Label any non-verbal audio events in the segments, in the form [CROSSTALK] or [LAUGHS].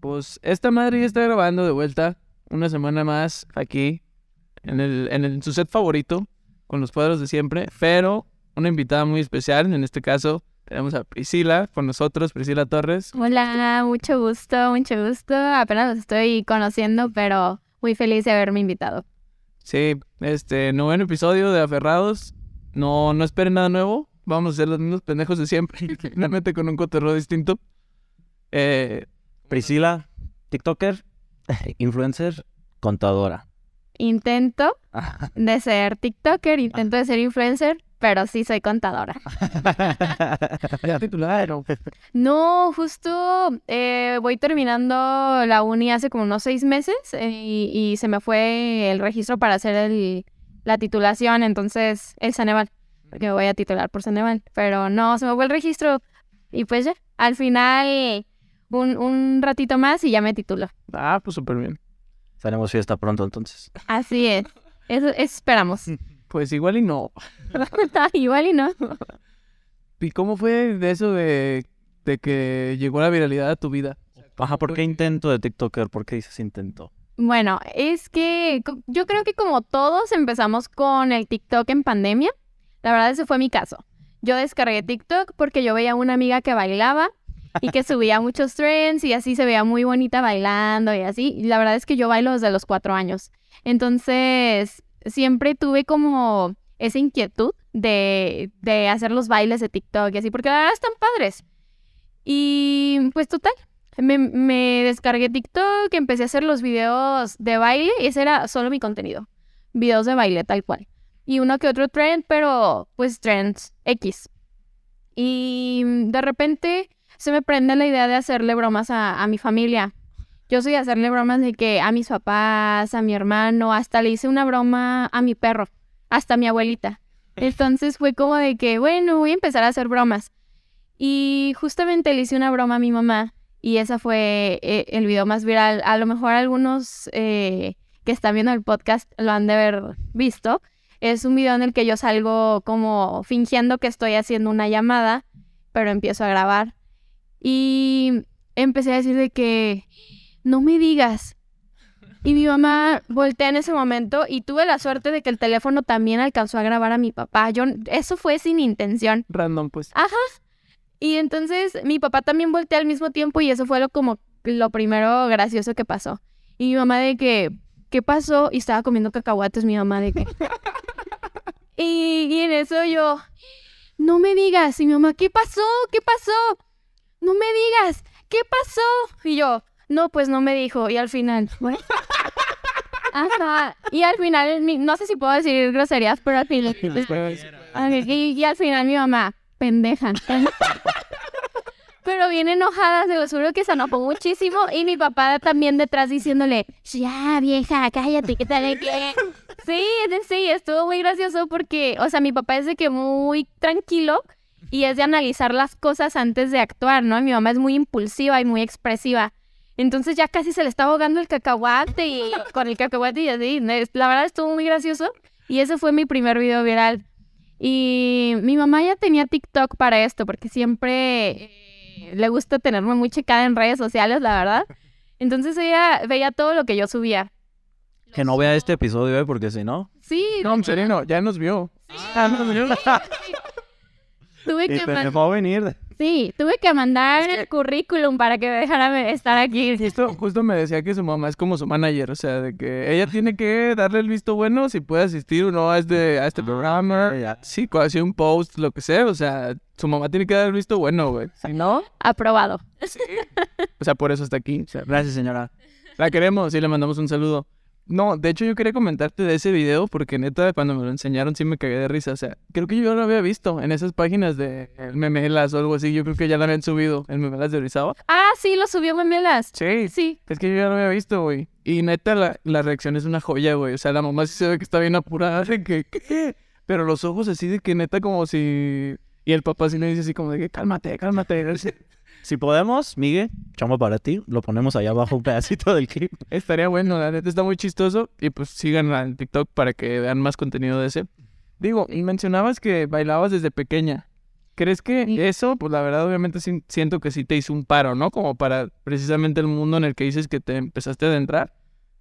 Pues esta madre ya está grabando de vuelta una semana más aquí en, el, en, el- en su set favorito con los cuadros de siempre, pero una invitada muy especial. En este caso tenemos a Priscila con nosotros, Priscila Torres. Hola, mucho gusto, mucho gusto. Apenas los estoy conociendo, pero muy feliz de haberme invitado. Sí, este noveno episodio de Aferrados. No, no esperen nada nuevo. Vamos a ser los mismos pendejos de siempre, [LAUGHS] finalmente con un cotorreo distinto. Eh, Priscila, TikToker, [LAUGHS] influencer, contadora. Intento de ser TikToker, intento de ser influencer, pero sí soy contadora. [LAUGHS] ya titularon. [LAUGHS] No, justo eh, voy terminando la uni hace como unos seis meses eh, y, y se me fue el registro para hacer el, la titulación, entonces el Ceneval, porque me voy a titular por Ceneval, pero no, se me fue el registro y pues ya, al final un, un ratito más y ya me titulo. Ah, pues súper bien. Tenemos fiesta pronto entonces. Así es, eso, eso esperamos. [LAUGHS] Pues igual y no. Igual y no. ¿Y cómo fue de eso de, de que llegó la viralidad a tu vida? Ajá, ¿por qué intento de TikToker? ¿Por qué dices intento? Bueno, es que yo creo que como todos empezamos con el TikTok en pandemia, la verdad ese fue mi caso. Yo descargué TikTok porque yo veía una amiga que bailaba y que subía muchos trends y así se veía muy bonita bailando y así. La verdad es que yo bailo desde los cuatro años. Entonces, siempre tuve como esa inquietud de, de hacer los bailes de TikTok y así, porque la verdad están padres. Y pues total, me, me descargué TikTok, empecé a hacer los videos de baile y ese era solo mi contenido. Videos de baile, tal cual. Y uno que otro trend, pero pues trends X. Y de repente se me prende la idea de hacerle bromas a, a mi familia. Yo soy de hacerle bromas de que a mis papás, a mi hermano, hasta le hice una broma a mi perro, hasta a mi abuelita. [LAUGHS] Entonces fue como de que, bueno, voy a empezar a hacer bromas. Y justamente le hice una broma a mi mamá y esa fue eh, el video más viral. A lo mejor algunos eh, que están viendo el podcast lo han de haber visto. Es un video en el que yo salgo como fingiendo que estoy haciendo una llamada, pero empiezo a grabar. Y empecé a decir de que no me digas. Y mi mamá voltea en ese momento y tuve la suerte de que el teléfono también alcanzó a grabar a mi papá. Yo, eso fue sin intención. Random, pues. Ajá. Y entonces mi papá también voltea al mismo tiempo y eso fue lo como lo primero gracioso que pasó. Y mi mamá de que, ¿qué pasó? Y estaba comiendo cacahuates mi mamá de que... [LAUGHS] y, y en eso yo, no me digas. Y mi mamá, ¿qué pasó? ¿Qué pasó? No me digas. ¿Qué pasó? Y yo, no, pues no me dijo. Y al final, bueno. Ajá. Y al final, mi- no sé si puedo decir groserías, pero al final... [LAUGHS] Y, y al final mi mamá, pendeja. Pero bien enojada, se lo juro que se enojó muchísimo. Y mi papá también detrás diciéndole, ya vieja, cállate, ¿qué tal? ¿Qué? Sí, de- sí, estuvo muy gracioso porque, o sea, mi papá es de que muy tranquilo y es de analizar las cosas antes de actuar, ¿no? Mi mamá es muy impulsiva y muy expresiva. Entonces ya casi se le estaba ahogando el cacahuate y [LAUGHS] con el cacahuate y así. La verdad estuvo muy gracioso. Y ese fue mi primer video viral. Y mi mamá ya tenía TikTok para esto, porque siempre eh, le gusta tenerme muy checada en redes sociales, la verdad. Entonces ella veía todo lo que yo subía. Que no vea este episodio, ¿eh? Porque si no... Sí, No, en serio, no, ya nos vio. Ah, nos vio. Tuve que, te man- dejó venir. sí, tuve que mandar el currículum para que me dejara estar aquí. Justo, justo me decía que su mamá es como su manager, o sea, de que ella tiene que darle el visto bueno si puede asistir o no a este, a este programa. ya. Sí, cuando hace un post, lo que sea, o sea, su mamá tiene que dar el visto bueno, güey. Si no, Aprobado. o sea, por eso está aquí. O sea, Gracias, señora. La queremos y le mandamos un saludo. No, de hecho yo quería comentarte de ese video porque neta cuando me lo enseñaron sí me cagué de risa. O sea, creo que yo lo había visto en esas páginas de el Memelas o algo así. Yo creo que ya lo habían subido, el Memelas de Orizaba. Ah, sí, lo subió Memelas. Sí, Sí. es que yo ya lo había visto, güey. Y neta la, la reacción es una joya, güey. O sea, la mamá sí se ve que está bien apurada de que, ¿qué? Pero los ojos así de que neta como si... Y el papá sí le dice así como de que cálmate, cálmate. [LAUGHS] Si podemos, Miguel, chamba para ti. Lo ponemos allá abajo un pedacito del clip. [LAUGHS] Estaría bueno, la neta está muy chistoso. Y pues síganla en TikTok para que vean más contenido de ese. Digo, y mencionabas que bailabas desde pequeña. ¿Crees que eso, pues la verdad, obviamente sí- siento que sí te hizo un paro, ¿no? Como para precisamente el mundo en el que dices que te empezaste a adentrar.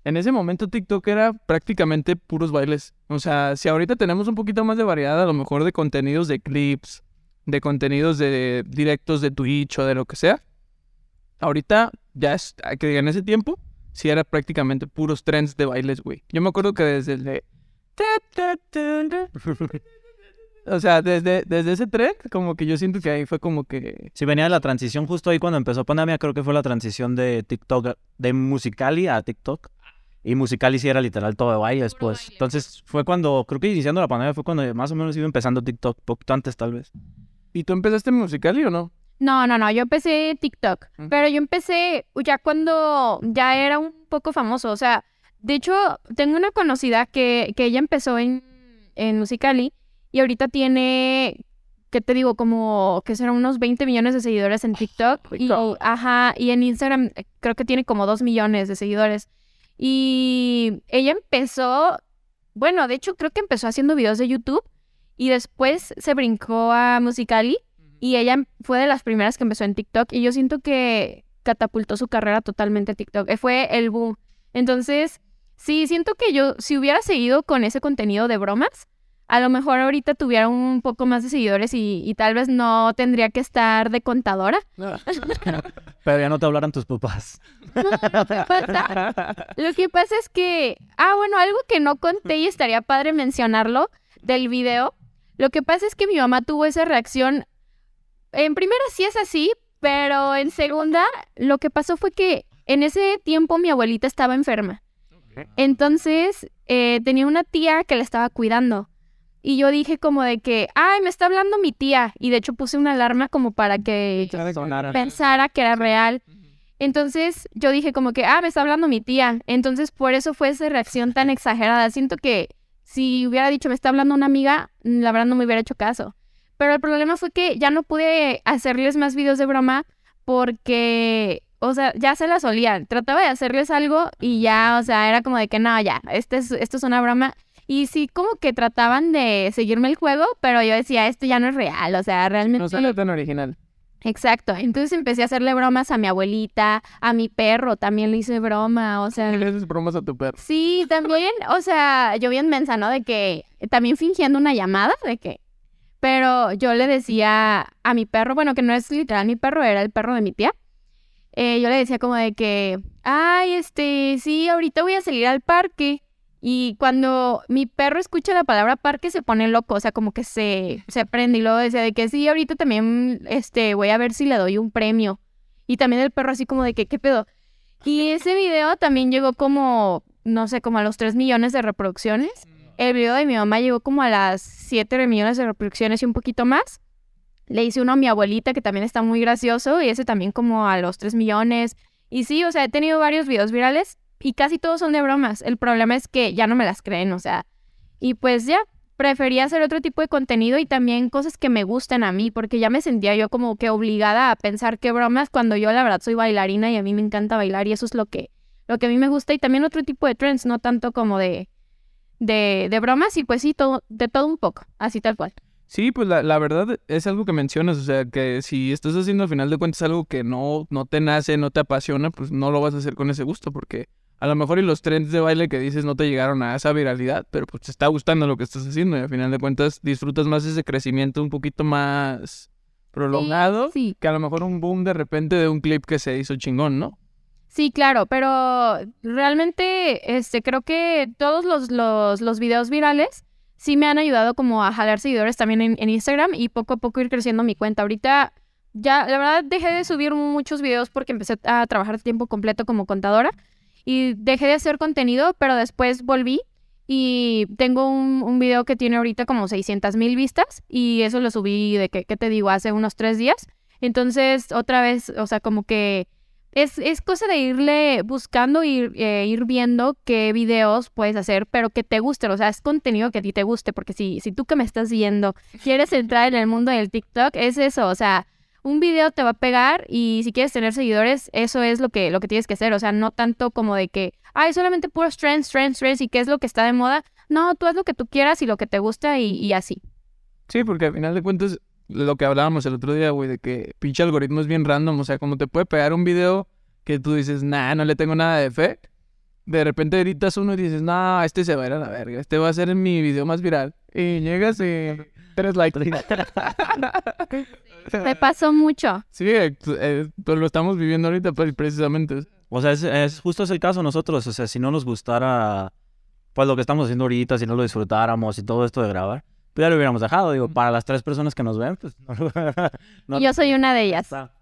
En ese momento TikTok era prácticamente puros bailes. O sea, si ahorita tenemos un poquito más de variedad, a lo mejor de contenidos de clips, de contenidos de directos de Twitch o de lo que sea. Ahorita ya es, que en ese tiempo, sí era prácticamente puros trends de bailes, güey. Yo me acuerdo que desde el de... O sea, desde, desde ese trend, como que yo siento que ahí fue como que... Sí, venía la transición justo ahí cuando empezó pandemia, creo que fue la transición de TikTok, de Musicali a TikTok. Y Musicali sí era literal todo de bailes, pues. Entonces fue cuando, creo que iniciando la pandemia fue cuando más o menos iba empezando TikTok, poquito antes tal vez. ¿Y tú empezaste en Musicali o no? No, no, no, yo empecé TikTok, pero yo empecé ya cuando ya era un poco famoso, o sea, de hecho, tengo una conocida que, que ella empezó en, en Musicali y ahorita tiene, ¿qué te digo? Como que serán unos 20 millones de seguidores en TikTok y, ajá, y en Instagram eh, creo que tiene como 2 millones de seguidores. Y ella empezó, bueno, de hecho creo que empezó haciendo videos de YouTube y después se brincó a Musicali y ella fue de las primeras que empezó en TikTok y yo siento que catapultó su carrera totalmente a TikTok. Eh, Fue el boom. Entonces, sí, siento que yo, si hubiera seguido con ese contenido de bromas, a lo mejor ahorita tuviera un poco más de seguidores y, y tal vez no tendría que estar de contadora. Pero ya no te hablaran tus papás. pasa? Lo que pasa es que, ah, bueno, algo que no conté y estaría padre mencionarlo del video. Lo que pasa es que mi mamá tuvo esa reacción. En primera sí es así, pero en segunda, lo que pasó fue que en ese tiempo mi abuelita estaba enferma. Entonces, eh, tenía una tía que la estaba cuidando. Y yo dije como de que, ay, me está hablando mi tía. Y de hecho puse una alarma como para que pensara que era real. Entonces yo dije como que, ah, me está hablando mi tía. Entonces por eso fue esa reacción tan [LAUGHS] exagerada. Siento que si hubiera dicho, me está hablando una amiga, mm, la verdad no me hubiera hecho caso. Pero el problema fue que ya no pude hacerles más videos de broma porque, o sea, ya se las olían. Trataba de hacerles algo y ya, o sea, era como de que no, ya, este es, esto es una broma. Y sí, como que trataban de seguirme el juego, pero yo decía, esto ya no es real, o sea, realmente... No sale tan original. Exacto, entonces empecé a hacerle bromas a mi abuelita, a mi perro también le hice broma, o sea, Le haces bromas a tu perro. sí, también, o sea, yo bien mensa, ¿no? De que también fingiendo una llamada, de que, pero yo le decía a mi perro, bueno, que no es literal mi perro, era el perro de mi tía, eh, yo le decía como de que, ay, este, sí, ahorita voy a salir al parque. Y cuando mi perro escucha la palabra parque se pone loco, o sea, como que se, se prende y luego decía de que sí, ahorita también este, voy a ver si le doy un premio. Y también el perro así como de que, ¿qué pedo? Y ese video también llegó como, no sé, como a los 3 millones de reproducciones. El video de mi mamá llegó como a las 7 millones de reproducciones y un poquito más. Le hice uno a mi abuelita que también está muy gracioso y ese también como a los 3 millones. Y sí, o sea, he tenido varios videos virales y casi todos son de bromas. El problema es que ya no me las creen, o sea. Y pues ya, prefería hacer otro tipo de contenido y también cosas que me gusten a mí, porque ya me sentía yo como que obligada a pensar qué bromas cuando yo la verdad soy bailarina y a mí me encanta bailar y eso es lo que, lo que a mí me gusta. Y también otro tipo de trends, no tanto como de, de, de bromas y pues sí, todo, de todo un poco, así tal cual. Sí, pues la, la verdad es algo que mencionas, o sea, que si estás haciendo al final de cuentas algo que no, no te nace, no te apasiona, pues no lo vas a hacer con ese gusto, porque a lo mejor y los trends de baile que dices no te llegaron a esa viralidad, pero pues te está gustando lo que estás haciendo y al final de cuentas disfrutas más ese crecimiento un poquito más prolongado Sí, que a lo mejor un boom de repente de un clip que se hizo chingón, ¿no? Sí, claro, pero realmente este, creo que todos los, los, los videos virales sí me han ayudado como a jalar seguidores también en, en Instagram y poco a poco ir creciendo mi cuenta. Ahorita ya, la verdad, dejé de subir muchos videos porque empecé a trabajar tiempo completo como contadora y dejé de hacer contenido, pero después volví y tengo un, un video que tiene ahorita como 600 mil vistas y eso lo subí de que, ¿qué te digo? Hace unos tres días. Entonces, otra vez, o sea, como que es, es cosa de irle buscando, ir, eh, ir viendo qué videos puedes hacer, pero que te gusten, o sea, es contenido que a ti te guste, porque si, si tú que me estás viendo quieres entrar en el mundo del TikTok, es eso, o sea, un video te va a pegar y si quieres tener seguidores, eso es lo que, lo que tienes que hacer, o sea, no tanto como de que, ay, solamente puros trends, trends, trends y qué es lo que está de moda, no, tú haz lo que tú quieras y lo que te gusta y, así. Sí, porque al final de cuentas lo que hablábamos el otro día, güey, de que pinche algoritmo es bien random. O sea, como te puede pegar un video que tú dices, nah, no le tengo nada de fe. De repente editas uno y dices, nah, este se va a ir a la verga. Este va a ser mi video más viral. Y llegas y tres likes. [LAUGHS] Me pasó mucho. sí, eh, eh, pues lo estamos viviendo ahorita pues, precisamente. O sea, es, es- justo es el caso de nosotros. O sea, si no nos gustara, pues lo que estamos haciendo ahorita, si no lo disfrutáramos y todo esto de grabar, pues ya lo hubiéramos dejado. Digo, para las tres personas que nos ven, pues no, [LAUGHS] no- Y yo soy una de ellas. está.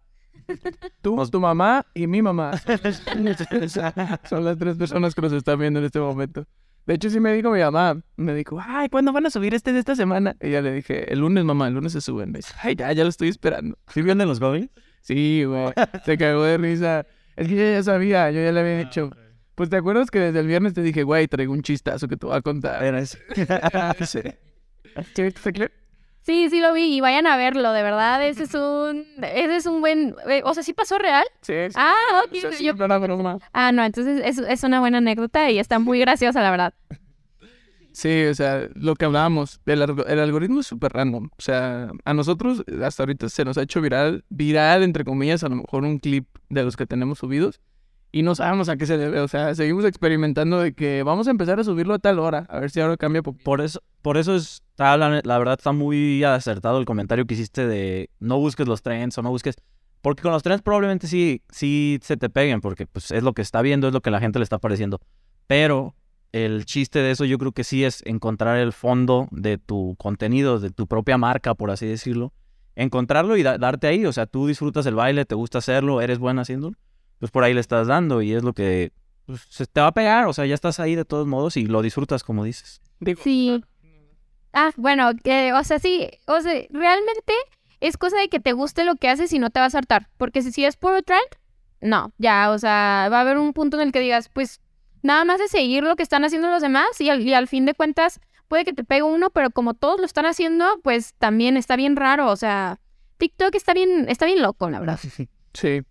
Tú, tu mamá y mi mamá. [LAUGHS] Son las tres personas que nos están viendo en este momento. De hecho, sí me dijo mi mamá. Me dijo, ay, ¿cuándo van a subir este de esta semana? Y ya le dije, el lunes, mamá, el lunes se suben. Me dice, ay, ya, ya lo estoy esperando. ¿Sí vienen los goblins? Sí, güey. Se cagó de risa. Es que yo ya sabía, yo ya le había dicho. Pues te acuerdas que desde el viernes te dije, güey, traigo un chistazo que te voy a contar. Era eso. [LAUGHS] Sí. ¿Sí viste ese? Sí, sí lo vi y vayan a verlo, de verdad, ese es un, ese es un buen, eh, o sea, ¿sí pasó real? Sí, sí. Ah, ok, sea, sí, yo- no ah, no, entonces es, es una buena anécdota y está muy graciosa, la verdad. Sí, o sea, lo que hablábamos, el, el algoritmo es súper random. O sea, a nosotros hasta ahorita se nos ha hecho viral, viral, entre comillas, a lo mejor un clip de los que tenemos subidos. Y no sabemos a qué se debe. O sea, seguimos experimentando de que vamos a empezar a subirlo a tal hora. A ver si ahora cambia. Por eso, por eso está, la, la verdad está muy acertado el comentario que hiciste de no busques los trends o no busques. Porque con los trends probablemente sí, sí se te peguen, porque pues es lo que está viendo, es lo que la gente le está pareciendo. Pero el chiste de eso yo creo que sí es encontrar el fondo de tu contenido, de tu propia marca, por así decirlo. Encontrarlo y da- darte ahí. O sea, tú disfrutas el baile, te gusta hacerlo, eres buena haciéndolo. Pues por ahí le estás dando y es lo que pues, se te va a pegar. O sea, ya estás ahí de todos modos y lo disfrutas como dices. Digo, Sí. Ah, bueno, que, o sea, sí, o sea, realmente es cosa de que te guste lo que haces y no te vas a hartar, porque si, si es puro trend, no, ya, o sea, va a haber un punto en el que digas, pues, nada más de seguir lo que están haciendo los demás y al, y al fin de cuentas puede que te pegue uno, pero como todos lo están haciendo, pues también está bien raro, o sea, TikTok está bien, está bien loco, la verdad. Sí.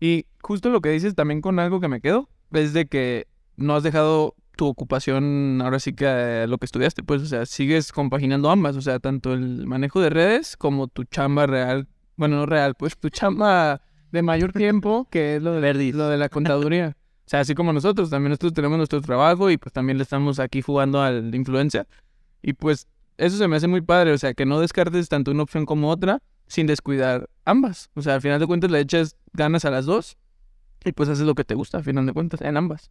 Y justo lo que dices también con algo que me quedo es de que no has dejado tu ocupación ahora sí que eh, lo que estudiaste, pues, o sea, sigues compaginando ambas, o sea, tanto el manejo de redes como tu chamba real, bueno, no real, pues tu chamba de mayor tiempo, que es lo de, Verdis. lo de la contaduría. [LAUGHS] O sea, así como nosotros, también nosotros tenemos nuestro trabajo y pues también le estamos aquí jugando al influencia. Y pues eso se me hace muy padre, o sea, que no descartes tanto una opción como otra sin descuidar ambas. O sea, al final de cuentas le echas ganas a las dos y pues haces lo que te gusta, al final de cuentas, en ambas.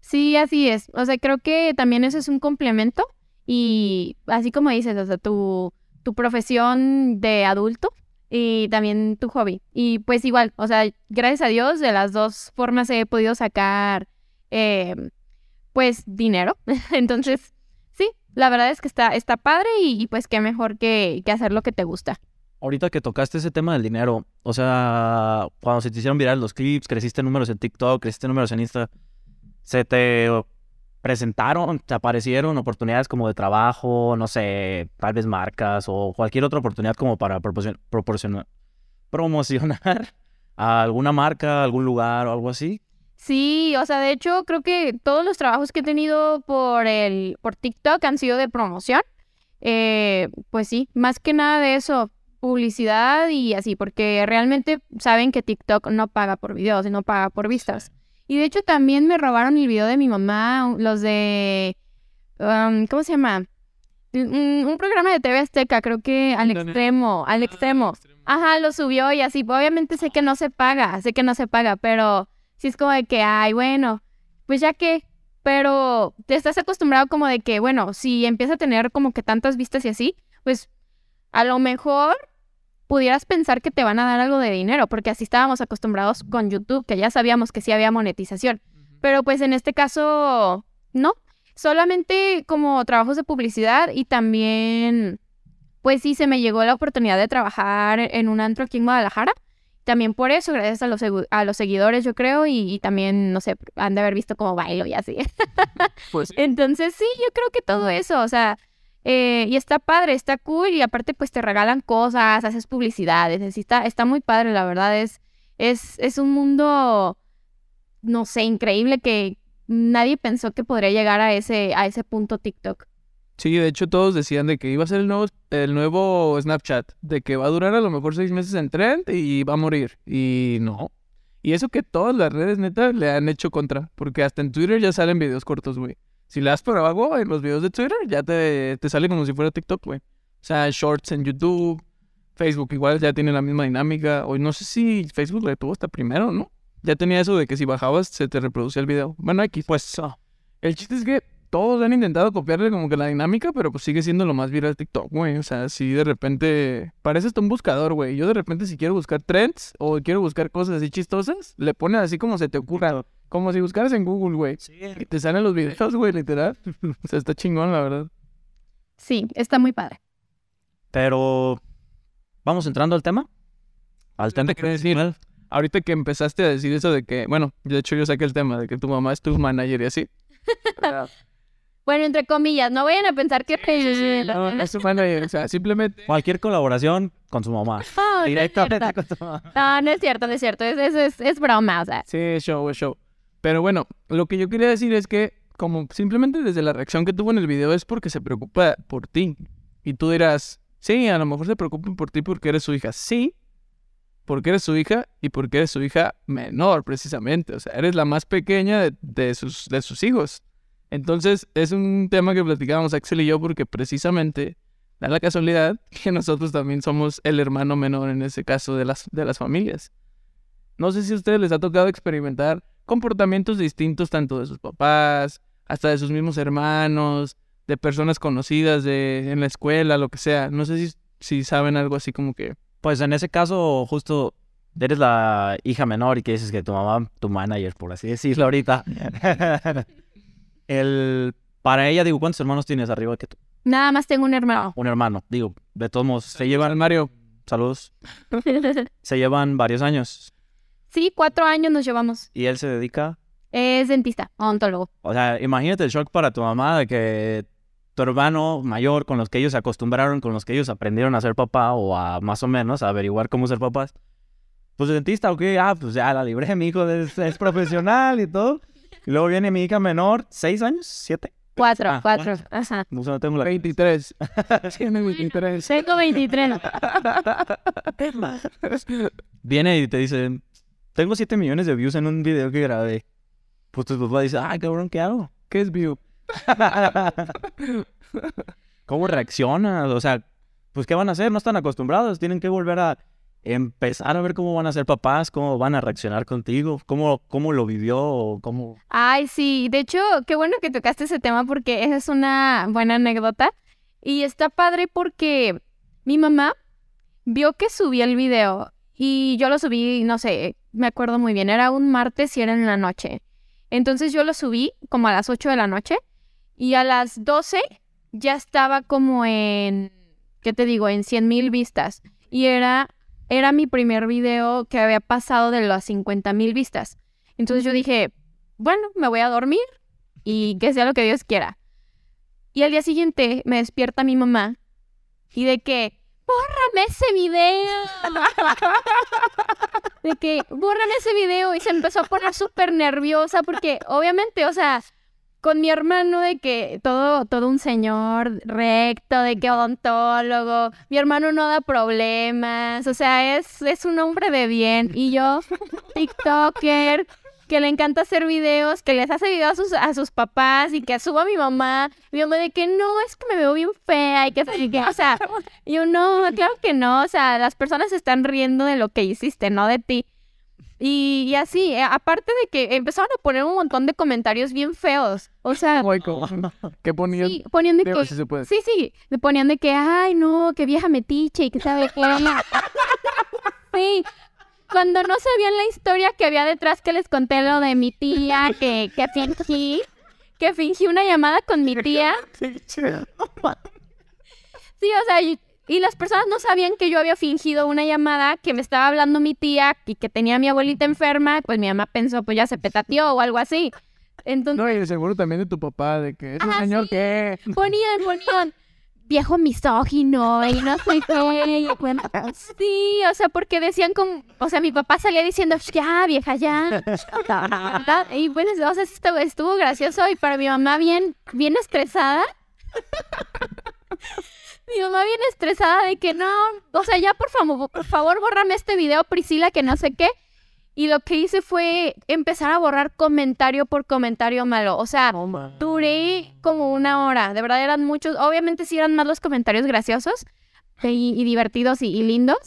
Sí, así es. O sea, creo que también eso es un complemento y así como dices, o sea, tu, tu profesión de adulto y también tu hobby. Y pues igual, o sea, gracias a Dios de las dos formas he podido sacar eh, pues dinero. [LAUGHS] Entonces, sí, la verdad es que está, está padre y, y, pues qué mejor que, que hacer lo que te gusta. Ahorita que tocaste ese tema del dinero, o sea, cuando se te hicieron viral los clips, creciste números en TikTok, creciste números en Insta, ¿se te presentaron, te aparecieron oportunidades como de trabajo, no sé, tal vez marcas o cualquier otra oportunidad como para proporcion- proporcionar, promocionar [LAUGHS] a alguna marca, algún lugar o algo así? Sí, o sea, de hecho, creo que todos los trabajos que he tenido por el, por TikTok han sido de promoción. Eh, pues sí, más que nada de eso, publicidad y así, porque realmente saben que TikTok no paga por videos, sino paga por vistas. Y de hecho también me robaron el video de mi mamá, los de, um, ¿cómo se llama? Un, un programa de TV Azteca, creo que al extremo, al extremo. Ajá, lo subió y así. Obviamente sé que no se paga, sé que no se paga, pero sí es como de que, ay, bueno, pues ya que, pero te estás acostumbrado como de que, bueno, si empieza a tener como que tantas vistas y así, pues a lo mejor pudieras pensar que te van a dar algo de dinero, porque así estábamos acostumbrados con YouTube, que ya sabíamos que sí había monetización. Pero pues en este caso, no. Solamente como trabajos de publicidad y también, pues sí, se me llegó la oportunidad de trabajar en un antro aquí en Guadalajara. También por eso, gracias a los, segu- a los seguidores, yo creo, y, y también, no sé, han de haber visto como bailo y así. Pues [LAUGHS] Entonces, sí, yo creo que todo eso, o sea, eh, y está padre, está cool, y aparte, pues te regalan cosas, haces publicidades, así está, está muy padre, la verdad, es, es, es un mundo, no sé, increíble que nadie pensó que podría llegar a ese, a ese punto TikTok. Sí, de hecho todos decían de que iba a ser el nuevo, el nuevo Snapchat, de que va a durar a lo mejor seis meses en trend y va a morir. Y no. Y eso que todas las redes neta le han hecho contra, porque hasta en Twitter ya salen videos cortos, güey. Si le das por abajo en los videos de Twitter, ya te, te sale como si fuera TikTok, güey. O sea, shorts en YouTube, Facebook igual ya tiene la misma dinámica. O no sé si Facebook le tuvo hasta primero, ¿no? Ya tenía eso de que si bajabas se te reproducía el video. Bueno, aquí, pues, ah, el chiste es que todos han intentado copiarle como que la dinámica, pero pues sigue siendo lo más viral TikTok, güey. O sea, si de repente parece hasta un buscador, güey. Yo de repente si quiero buscar trends o quiero buscar cosas así chistosas, le pones así como se te ocurra. Como si buscaras en Google, güey. Y te salen los videos, güey, literal. [LAUGHS] o sea, está chingón, la verdad. Sí, está muy padre. Pero, ¿vamos entrando al tema? Al tema te quería decir, principal. Ahorita que empezaste a decir eso de que, bueno, de hecho yo saqué el tema de que tu mamá es tu manager y así. [LAUGHS] Bueno, entre comillas, no vayan a pensar que... [LAUGHS] No, es tu manager, o sea, simplemente... Cualquier colaboración con su mamá. No, no Directamente cierto. con su mamá. No, no es cierto, no es cierto. Es, es, es, es broma, o sea. Sí, es show, es show. Pero bueno, lo que yo quería decir es que, como simplemente desde la reacción que tuvo en el video es porque se preocupa por ti. Y tú dirás, sí, a lo mejor se preocupan por ti porque eres su hija. Sí, porque eres su hija y porque eres su hija menor, precisamente. O sea, eres la más pequeña de, de sus, de sus hijos. Entonces, es un tema que platicábamos Axel y yo porque precisamente da la casualidad que nosotros también somos el hermano menor en ese caso de las, de las familias. No sé si a ustedes les ha tocado experimentar comportamientos distintos tanto de sus papás, hasta de sus mismos hermanos, de personas conocidas de, en la escuela, lo que sea. No sé si, si saben algo así como que... Pues en ese caso, justo eres la hija menor y que dices que tu mamá, tu manager, por así decirlo ahorita. [LAUGHS] El, para ella, digo, ¿cuántos hermanos tienes arriba que tú? Nada más tengo un hermano. Un hermano. Digo, de todos modos, se llevan, Mario, saludos, [LAUGHS] se llevan varios años. Sí, cuatro años nos llevamos. Y él se dedica, Es dentista, odontólogo. o sea, imagínate el shock para tu mamá de que tu hermano mayor, con los que ellos se acostumbraron, con los que ellos aprendieron a ser papá o a más o menos a averiguar cómo ser papás. Pues dentista, ok, ah, pues ya la libré, mi hijo es, es profesional y todo. Y luego viene mi hija menor, ¿seis años? ¿Siete? Cuatro, Ah, cuatro. Ajá. No sé, no tengo la... 23. Tiene 23. Tengo 23. [LAUGHS] Viene y te dice, tengo 7 millones de views en un video que grabé. Pues tu papá dice, ay, cabrón, ¿qué hago? ¿Qué es view? [LAUGHS] ¿Cómo reaccionas? O sea, pues ¿qué van a hacer? No están acostumbrados, tienen que volver a empezar a ver cómo van a ser papás, cómo van a reaccionar contigo, cómo, cómo lo vivió, o cómo... Ay, sí. De hecho, qué bueno que tocaste ese tema porque esa es una buena anécdota. Y está padre porque mi mamá vio que subí el video y yo lo subí, no sé, me acuerdo muy bien, era un martes y era en la noche. Entonces yo lo subí como a las 8 de la noche y a las 12 ya estaba como en, ¿qué te digo? En 100 mil vistas. Y era, era mi primer video que había pasado de las 50 mil vistas. Entonces yo dije, bueno, me voy a dormir y que sea lo que Dios quiera. Y al día siguiente me despierta mi mamá y de que, bórrame ese video. De que, bórrame ese video y se empezó a poner súper nerviosa porque obviamente, o sea, con mi hermano de que todo, todo un señor recto, de que odontólogo, mi hermano no da problemas, o sea, es, es un hombre de bien. Y yo, [LAUGHS] TikToker, que le encanta hacer videos, que les hace videos a sus, a sus papás y que suba a mi mamá. Mi mamá de que no, es que me veo bien fea y que, y que o sea, [LAUGHS] yo no, claro que no, o sea, las personas se están riendo de lo que hiciste, no de ti. Y, y así, eh, aparte de que empezaron a poner un montón de comentarios bien feos. O sea. [LAUGHS] ¿Qué ponían? sí, ponían de Digo, que... si se puede. Sí, sí, ponían de que, ay, no, que vieja metiche y que sabe qué. [LAUGHS] Sí, cuando no sabían la historia que había detrás que les conté lo de mi tía, que, que fingí, que fingí una llamada con mi tía. Sí, o sea, y, y las personas no sabían que yo había fingido una llamada, que me estaba hablando mi tía y que tenía a mi abuelita enferma, pues mi mamá pensó, pues ya se petateó o algo así. Entonces, No, y seguro también de tu papá, de que es un Ah, señor sí. que... ponían, ponían viejo misógino y no sé qué. y bueno, Sí, o sea, porque decían como, o sea, mi papá salía diciendo, ya, vieja, ya. [LAUGHS] Y bueno, o sea, estuvo, estuvo gracioso y para mi mamá bien, bien estresada. [LAUGHS] Mi mamá viene estresada de que no, o sea, ya por favor, por favor, bórrame este video, Priscila, que no sé qué. Y lo que hice fue empezar a borrar comentario por comentario malo. O sea, duré como una hora. De verdad eran muchos. Obviamente sí eran más los comentarios graciosos y, y divertidos y, y lindos.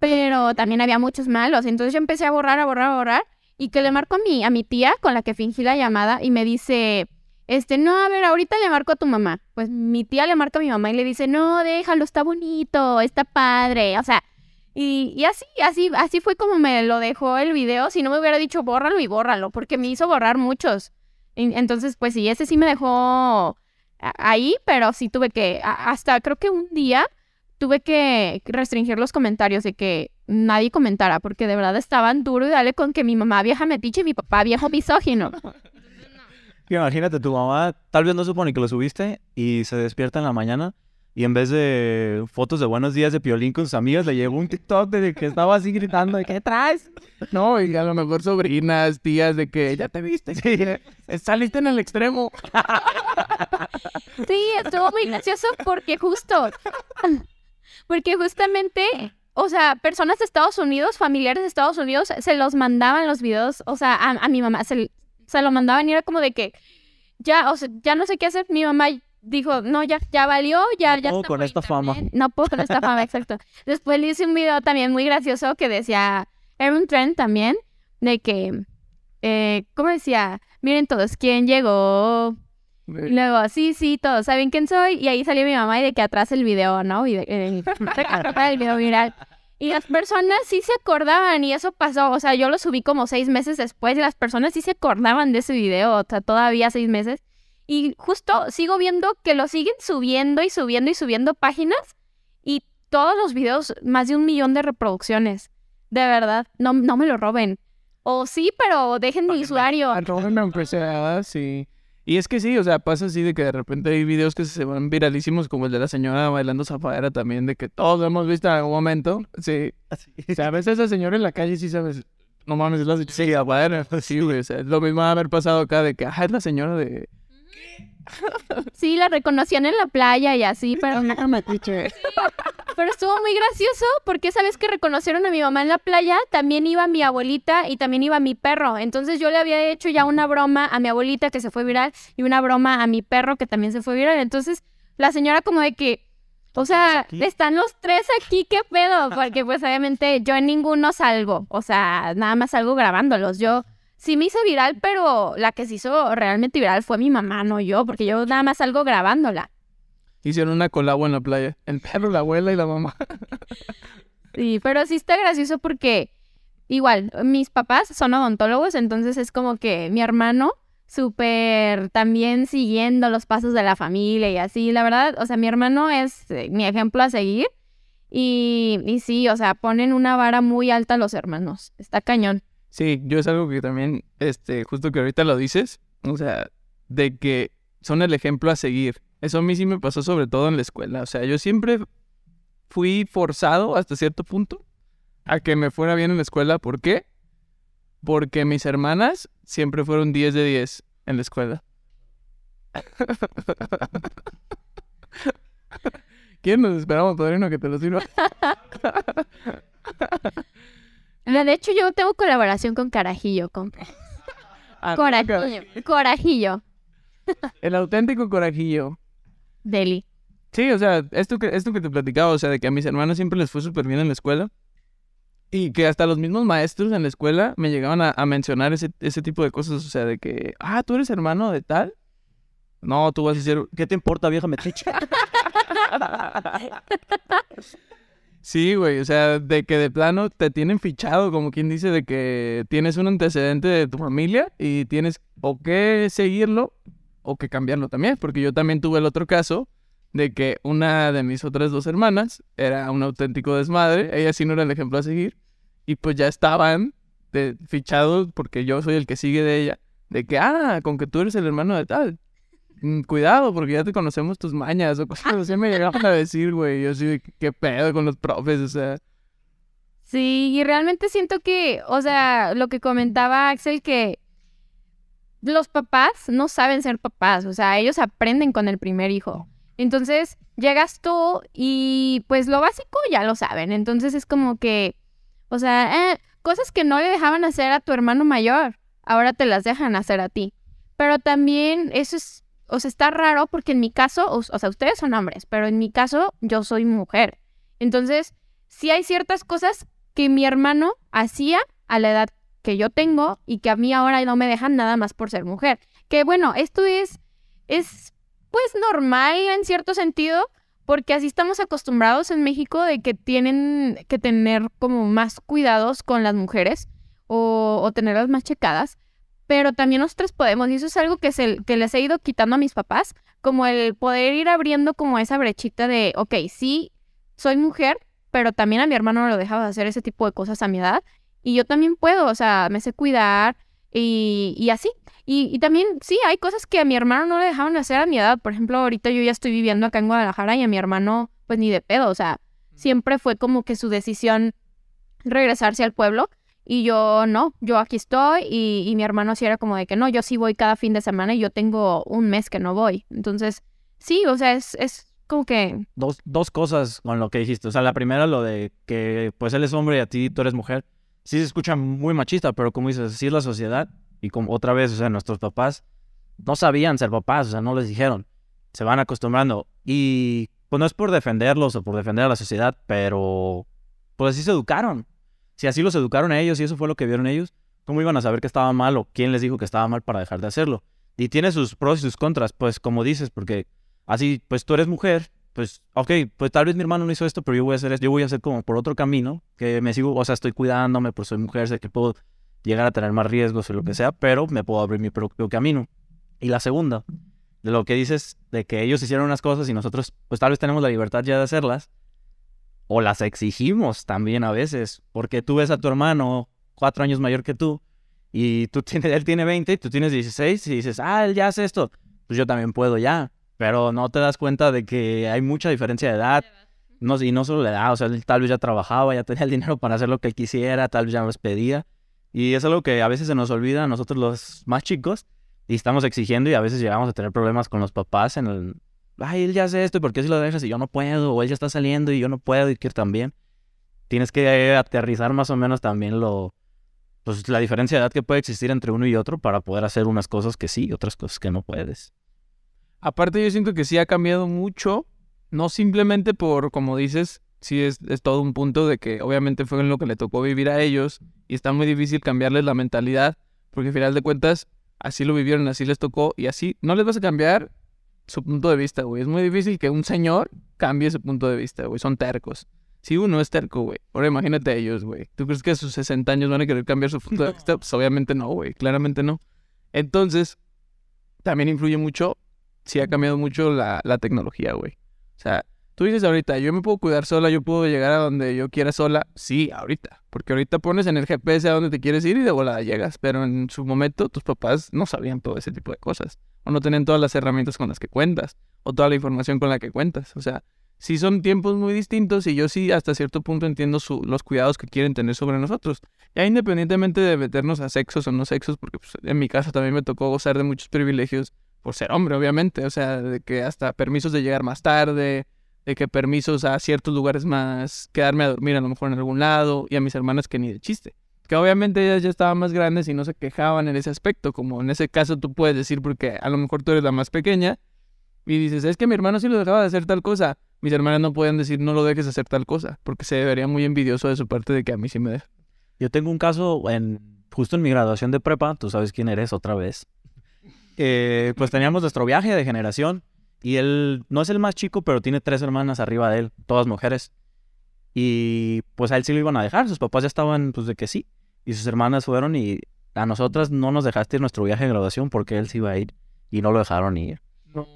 Pero también había muchos malos. Entonces yo empecé a borrar, a borrar, a borrar. Y que le marco a mi, a mi tía con la que fingí la llamada y me dice, este, no, a ver, ahorita le marco a tu mamá. Pues mi tía le marca a mi mamá y le dice, no, déjalo, está bonito, está padre. O sea, y, y así, así, así fue como me lo dejó el video. Si no me hubiera dicho bórralo y bórralo, porque me hizo borrar muchos. En- Entonces, pues sí, ese sí me dejó ahí, pero sí tuve que, hasta creo que un día tuve que restringir los comentarios de que nadie comentara, porque de verdad estaban duro y dale con que mi mamá vieja metiche y mi papá viejo misógino. [LAUGHS] Imagínate, tu mamá tal vez no supone que lo subiste y se despierta en la mañana y en vez de fotos de buenos días de Piolín con sus amigas, le llegó un TikTok de que estaba así gritando de ¿qué traes? No, y a lo mejor sobrinas, tías, de que ya te viste, que saliste en el extremo. Sí, estuvo muy gracioso porque justo, porque justamente, o sea, personas de Estados Unidos, familiares de Estados Unidos, se los mandaban los videos, o sea, a, a mi mamá, se, se lo mandaban y era como de que, ya, o sea, ya no sé qué hacer, mi mamá dijo, no, ya, ya valió, ya, No ya. puedo está con esta fama. internet". No puedo con esta fama, [LAUGHS] exacto. Después le hice un video también muy gracioso que decía, era un trend también, de que, eh, ¿cómo decía? Miren todos quién llegó, y luego, sí, sí, todos saben quién soy. Y ahí salió mi mamá y de que atrás el video, ¿no? Y de, el [LAUGHS] video viral. Y las personas sí se acordaban y eso pasó. O sea, yo lo subí como seis meses después y las personas sí se acordaban de ese video. O sea, todavía seis meses. Y justo sigo viendo que lo siguen subiendo y subiendo y subiendo páginas. Y todos los videos, más de un millón de reproducciones. De verdad, no, no me lo roben. O sí, pero dejen mi usuario. Aunque sea, sí. Y es que sí, o sea, pasa así de que de repente hay videos que se van viralísimos, como el de la señora bailando zafaera también, de que todos lo hemos visto en algún momento. Sí. O sea, a veces esa señora en la calle sí sabes, no mames, es la señora sí, zafaera. Sí, güey, o sea, es lo mismo va a haber pasado acá de que, ah, es la señora de... Sí, la reconocían en la playa y así, pero, pero estuvo muy gracioso porque esa vez que reconocieron a mi mamá en la playa, también iba mi abuelita y también iba mi perro. Entonces yo le había hecho ya una broma a mi abuelita que se fue viral y una broma a mi perro que también se fue viral. Entonces la señora como de que, o sea, aquí? están los tres aquí, ¿qué pedo? Porque pues obviamente yo en ninguno salgo, o sea, nada más salgo grabándolos. Yo sí me hice viral, pero la que se hizo realmente viral fue mi mamá, no yo, porque yo nada más salgo grabándola. Hicieron una colagua en la playa. El perro, la abuela y la mamá. Sí, pero sí está gracioso porque igual, mis papás son odontólogos, entonces es como que mi hermano súper también siguiendo los pasos de la familia y así, la verdad, o sea, mi hermano es eh, mi ejemplo a seguir y, y sí, o sea, ponen una vara muy alta los hermanos, está cañón. Sí, yo es algo que también, este, justo que ahorita lo dices, o sea, de que son el ejemplo a seguir. Eso a mí sí me pasó sobre todo en la escuela. O sea, yo siempre fui forzado hasta cierto punto a que me fuera bien en la escuela. ¿Por qué? Porque mis hermanas siempre fueron 10 de 10 en la escuela. [LAUGHS] ¿Quién nos esperamos, padrino, que te lo sirva? [LAUGHS] De hecho, yo tengo colaboración con Carajillo, con Ah, [LAUGHS] Corajillo, Corajillo, El auténtico corajillo. Deli. Sí, o sea, esto que, esto que te platicaba, o sea, de que a mis hermanos siempre les fue súper bien en la escuela. Y que hasta los mismos maestros en la escuela me llegaban a, a mencionar ese, ese tipo de cosas, o sea, de que, ah, tú eres hermano de tal. No, tú vas a ser... ¿Qué te importa, vieja metiche? [LAUGHS] Sí, güey, o sea, de que de plano te tienen fichado, como quien dice, de que tienes un antecedente de tu familia y tienes o que seguirlo o que cambiarlo también, porque yo también tuve el otro caso de que una de mis otras dos hermanas era un auténtico desmadre, ella sí no era el ejemplo a seguir, y pues ya estaban de, fichados, porque yo soy el que sigue de ella, de que, ah, con que tú eres el hermano de tal. Mm, Cuidado, porque ya te conocemos tus mañas o [LAUGHS] cosas así me llegaban a decir, güey. Yo así, ¿qué pedo con los profes? O sea, Sí, y realmente siento que, o sea, lo que comentaba Axel, que los papás no saben ser papás, o sea, ellos aprenden con el primer hijo. Entonces, llegas tú y pues lo básico ya lo saben. Entonces es como que, o sea, eh, cosas que no le dejaban hacer a tu hermano mayor, ahora te las dejan hacer a ti. Pero también eso es, o sea, está raro porque en mi caso, o, o sea, ustedes son hombres, pero en mi caso yo soy mujer. Entonces, sí hay ciertas cosas que mi hermano hacía a la edad que yo tengo y que a mí ahora no me dejan nada más por ser mujer. Que bueno, esto es, es pues normal en cierto sentido, porque así estamos acostumbrados en México de que tienen que tener como más cuidados con las mujeres o, o tenerlas más checadas, pero también nosotros podemos, y eso es algo que, se, que les he ido quitando a mis papás, como el poder ir abriendo como esa brechita de, ok, sí, soy mujer, pero también a mi hermano no lo dejaba hacer ese tipo de cosas a mi edad, y yo también puedo, o sea, me sé cuidar y, y así. Y, y, también, sí, hay cosas que a mi hermano no le dejaban hacer a mi edad. Por ejemplo, ahorita yo ya estoy viviendo acá en Guadalajara y a mi hermano, pues ni de pedo. O sea, siempre fue como que su decisión regresarse al pueblo. Y yo no, yo aquí estoy y, y mi hermano sí era como de que no, yo sí voy cada fin de semana y yo tengo un mes que no voy. Entonces, sí, o sea, es, es como que... Dos, dos cosas con lo que dijiste. O sea, la primera, lo de que pues él es hombre y a ti tú eres mujer. Sí se escucha muy machista, pero como dices, es la sociedad. Y como otra vez, o sea, nuestros papás no sabían ser papás, o sea, no les dijeron. Se van acostumbrando. Y pues no es por defenderlos o por defender a la sociedad, pero pues así se educaron. Si así los educaron a ellos y eso fue lo que vieron ellos, ¿cómo iban a saber que estaba mal o quién les dijo que estaba mal para dejar de hacerlo? Y tiene sus pros y sus contras, pues como dices, porque así, pues tú eres mujer, pues, ok, pues tal vez mi hermano no hizo esto, pero yo voy a hacer esto, yo voy a hacer como por otro camino, que me sigo, o sea, estoy cuidándome, pues soy mujer, sé que puedo llegar a tener más riesgos o lo que sea, pero me puedo abrir mi propio camino. Y la segunda, de lo que dices, de que ellos hicieron unas cosas y nosotros, pues tal vez tenemos la libertad ya de hacerlas, o las exigimos también a veces, porque tú ves a tu hermano cuatro años mayor que tú, y tú [LAUGHS] tienes, él tiene 20 y tú tienes 16 y dices, ah, él ya hace esto, pues yo también puedo ya, pero no te das cuenta de que hay mucha diferencia de edad, no, y no solo la edad, o sea, él tal vez ya trabajaba, ya tenía el dinero para hacer lo que él quisiera, tal vez ya nos pedía, y es algo que a veces se nos olvida a nosotros los más chicos, y estamos exigiendo y a veces llegamos a tener problemas con los papás en el, ay, él ya hace esto, ¿y por qué si lo dejas y yo no puedo? O él ya está saliendo y yo no puedo y que también. Tienes que aterrizar más o menos también lo, pues la diferencia de edad que puede existir entre uno y otro para poder hacer unas cosas que sí y otras cosas que no puedes. Aparte yo siento que sí ha cambiado mucho, no simplemente por, como dices, sí es, es todo un punto de que obviamente fue en lo que le tocó vivir a ellos y está muy difícil cambiarles la mentalidad, porque al final de cuentas así lo vivieron, así les tocó y así no les vas a cambiar su punto de vista, güey. Es muy difícil que un señor cambie su punto de vista, güey. Son tercos. Si uno es terco, güey. Ahora imagínate a ellos, güey. ¿Tú crees que a sus 60 años van a querer cambiar su punto de [LAUGHS] vista? Pues obviamente no, güey. Claramente no. Entonces, también influye mucho, sí ha cambiado mucho la, la tecnología, güey. O sea, tú dices ahorita, yo me puedo cuidar sola, yo puedo llegar a donde yo quiera sola. Sí, ahorita. Porque ahorita pones en el GPS a donde te quieres ir y de volada llegas. Pero en su momento tus papás no sabían todo ese tipo de cosas. O no tenían todas las herramientas con las que cuentas. O toda la información con la que cuentas. O sea, sí son tiempos muy distintos y yo sí hasta cierto punto entiendo su, los cuidados que quieren tener sobre nosotros. Ya independientemente de meternos a sexos o no sexos, porque pues, en mi caso también me tocó gozar de muchos privilegios por ser hombre, obviamente. O sea, de que hasta permisos de llegar más tarde, de que permisos a ciertos lugares más, quedarme a dormir a lo mejor en algún lado, y a mis hermanas que ni de chiste. Que obviamente ellas ya estaban más grandes y no se quejaban en ese aspecto, como en ese caso tú puedes decir, porque a lo mejor tú eres la más pequeña, y dices, es que mi hermano sí lo dejaba de hacer tal cosa. Mis hermanas no pueden decir, no lo dejes hacer tal cosa, porque se vería muy envidioso de su parte de que a mí sí me deja. Yo tengo un caso en, justo en mi graduación de prepa, tú sabes quién eres otra vez. Eh, pues teníamos nuestro viaje de generación y él no es el más chico, pero tiene tres hermanas arriba de él, todas mujeres. Y pues a él sí lo iban a dejar, sus papás ya estaban pues de que sí. Y sus hermanas fueron y a nosotras no nos dejaste ir nuestro viaje de graduación porque él sí iba a ir y no lo dejaron ir. No.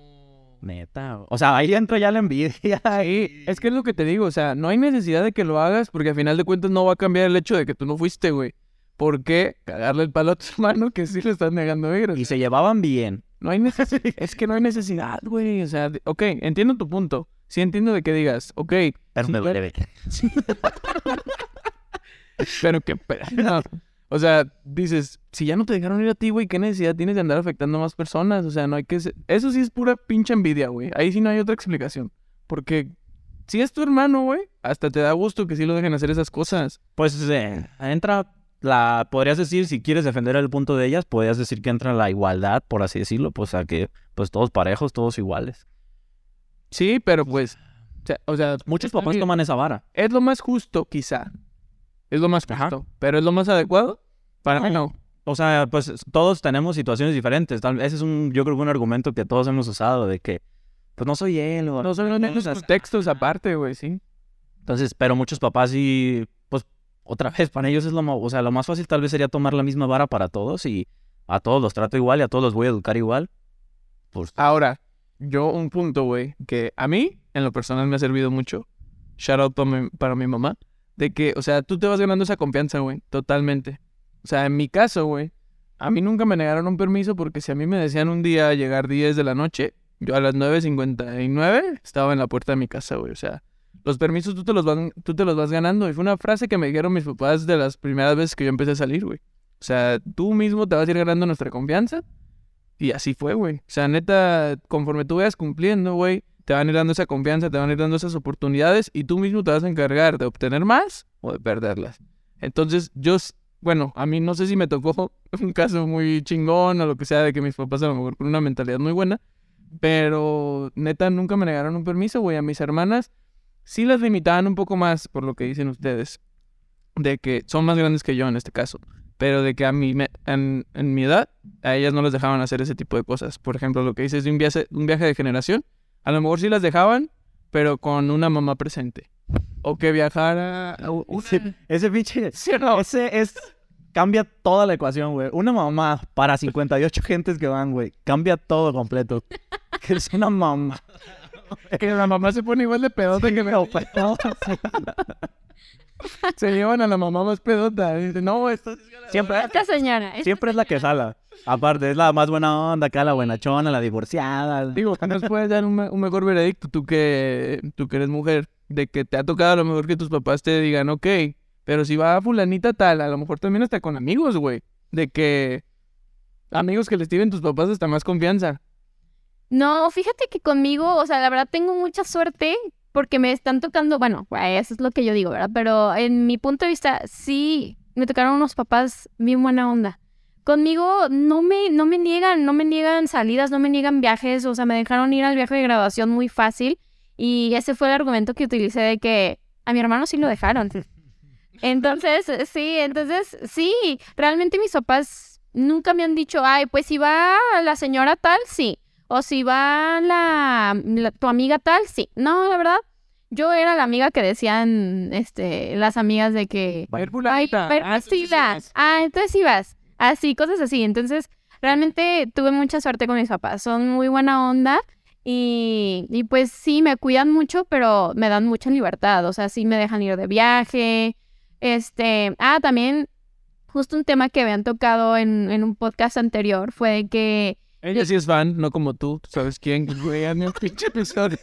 Neta. O sea, ahí entra ya la envidia. [LAUGHS] Ahí. Es que es lo que te digo, o sea, no hay necesidad de que lo hagas porque al final de cuentas no va a cambiar el hecho de que tú no fuiste, güey. ¿Por qué cagarle el palo a tu [LAUGHS] hermano que sí le estás negando ir? O Y se llevaban bien. No hay necesidad. [LAUGHS] es que no hay necesidad, güey. O sea, de- ok, entiendo tu punto. Sí entiendo de que digas, ok, Pero me [LAUGHS] Sí, pero que... [LAUGHS] no. O sea, dices, si ya no te dejaron ir a ti, güey, ¿qué necesidad tienes de andar afectando a más personas? O sea, no hay que... Eso sí es pura pinche envidia, güey. Ahí sí no hay otra explicación. Porque si es tu hermano, güey, hasta te da gusto que sí lo dejen hacer esas cosas. Pues eh, entra la, podrías decir, si quieres defender el punto de ellas, podrías decir que entra la igualdad, por así decirlo, pues a que, pues todos parejos, todos iguales. Sí, pero pues... O sea, o sea, Muchos papás bien. toman esa vara. Es lo más justo, quizá. Es lo más Ajá. justo. Pero es lo más adecuado. Para mí no. O sea, pues todos tenemos situaciones diferentes. Tal- Ese es un, yo creo que un argumento que todos hemos usado de que, pues no soy él. o- No son los contextos aparte, güey, sí. Entonces, pero muchos papás sí, otra vez, para ellos es lo o sea, lo más fácil tal vez sería tomar la misma vara para todos y a todos los trato igual y a todos los voy a educar igual. Pues, Ahora, yo un punto, güey, que a mí, en lo personal, me ha servido mucho. Shout out para mi, para mi mamá. De que, o sea, tú te vas ganando esa confianza, güey, totalmente. O sea, en mi caso, güey, a mí nunca me negaron un permiso porque si a mí me decían un día llegar 10 de la noche, yo a las 9.59 estaba en la puerta de mi casa, güey. O sea, los permisos tú te los, van, tú te los vas ganando. Y fue una frase que me dijeron mis papás de las primeras veces que yo empecé a salir, güey. O sea, tú mismo te vas a ir ganando nuestra confianza. Y así fue, güey. O sea, neta, conforme tú vayas cumpliendo, güey, te van a ir dando esa confianza, te van a ir dando esas oportunidades y tú mismo te vas a encargar de obtener más o de perderlas. Entonces, yo, bueno, a mí no sé si me tocó [LAUGHS] un caso muy chingón o lo que sea de que mis papás a lo mejor con una mentalidad muy buena, pero neta nunca me negaron un permiso, güey. A mis hermanas sí las limitaban un poco más por lo que dicen ustedes, de que son más grandes que yo en este caso, pero de que a mí, me- en, en mi edad, a ellas no les dejaban hacer ese tipo de cosas. Por ejemplo, lo que dices de un viaje, un viaje de generación, a lo mejor sí las dejaban, pero con una mamá presente. O que viajara... una- ese, ese pinche, ¿Sí no? ese es, cambia toda la ecuación, güey. Una mamá para 58 gentes que van, güey, cambia todo completo. [LAUGHS] Que es una mamá. [LAUGHS] Que la mamá se pone igual de pedota que me... Se llevan a la mamá más pedota. y dicen, no, esto... Siempre, Esta señora. esta siempre es la que sala. Aparte, es la más buena onda, acá la buenachona, la divorciada. Digo, nos puedes dar un, un mejor veredicto, tú que, tú que eres mujer, de que te ha tocado a lo mejor que tus papás te digan, ok, pero si va fulanita tal, a lo mejor también hasta con amigos, güey. De que amigos que les tienen tus papás hasta más confianza. No, fíjate que conmigo, o sea, la verdad tengo mucha suerte porque me están tocando, bueno, güey, eso es lo que yo digo, ¿verdad? Pero en mi punto de vista, sí, me tocaron unos papás bien buena onda. Conmigo no me, no me niegan, no me niegan salidas, no me niegan viajes, o sea, me dejaron ir al viaje de graduación muy fácil y ese fue el argumento que utilicé de que a mi hermano sí lo dejaron. [LAUGHS] Entonces, sí, entonces, sí, realmente mis papás nunca me han dicho, ay, pues si va la señora tal, sí. O si va la, la- tu amiga tal, sí. No, la verdad, yo era la amiga que decían, este, las amigas de que, Va a ir ay, fulanita. pero Ah, sí. Ah, entonces sí vas. Así, cosas así. Entonces, realmente tuve mucha suerte con mis papás. Son muy buena onda. Y, y pues sí, me cuidan mucho, pero me dan mucha libertad. O sea, sí me dejan ir de viaje. Este, ah, también, justo un tema que habían tocado en, en un podcast anterior fue de que Ella sí es fan, no como tú. ¿Tú sabes quién? [LAUGHS] Güey, hazme un pinche episodio.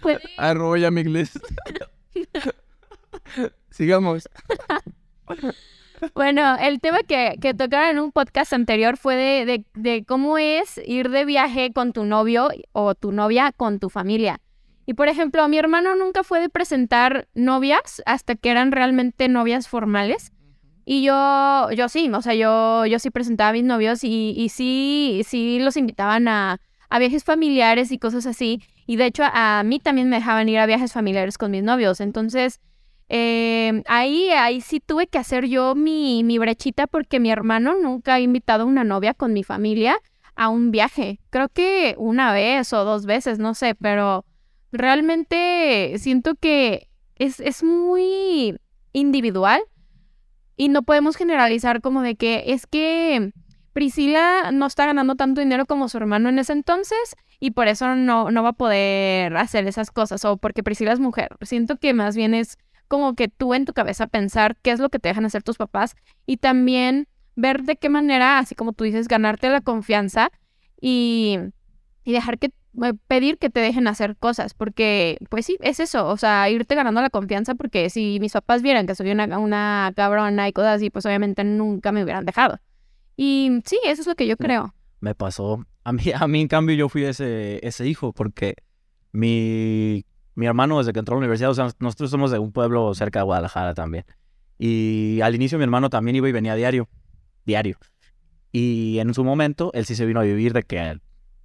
fue [LAUGHS] Arroba ya mi inglés. [LAUGHS] Sigamos. Bueno, el tema que, que tocaron en un podcast anterior fue de, de- de cómo es ir de viaje con tu novio o tu novia con tu familia. Y por ejemplo, mi hermano nunca fue de presentar novias hasta que eran realmente novias formales. Y yo, yo sí, o sea, yo, yo sí presentaba a mis novios y, y sí, sí los invitaban a, a viajes familiares y cosas así. Y de hecho, a, mí también me dejaban ir a viajes familiares con mis novios. Entonces, eh, ahí, ahí sí tuve que hacer yo mi, mi brechita porque mi hermano nunca ha invitado a una novia con mi familia a un viaje. Creo que una vez o dos veces, no sé, pero realmente siento que es, es muy individual y no podemos generalizar como de que es que Priscila no está ganando tanto dinero como su hermano en ese entonces y por eso no, no va a poder hacer esas cosas o porque Priscila es mujer. Siento que más bien es como que tú en tu cabeza pensar qué es lo que te dejan hacer tus papás y también ver de qué manera, así como tú dices, ganarte la confianza y, y dejar que pedir que te dejen hacer cosas, porque pues sí, es eso, o sea, irte ganando la confianza, porque si mis papás vieran que soy una, una cabrona y cosas así, pues obviamente nunca me hubieran dejado. Y sí, eso es lo que yo creo. Me pasó. A mí, a mí en cambio, yo fui ese, ese hijo, porque mi, mi hermano, desde que entró a la universidad, o sea, nosotros somos de un pueblo cerca de Guadalajara también. Y al inicio mi hermano también iba y venía diario, diario. Y en su momento, él sí se vino a vivir de que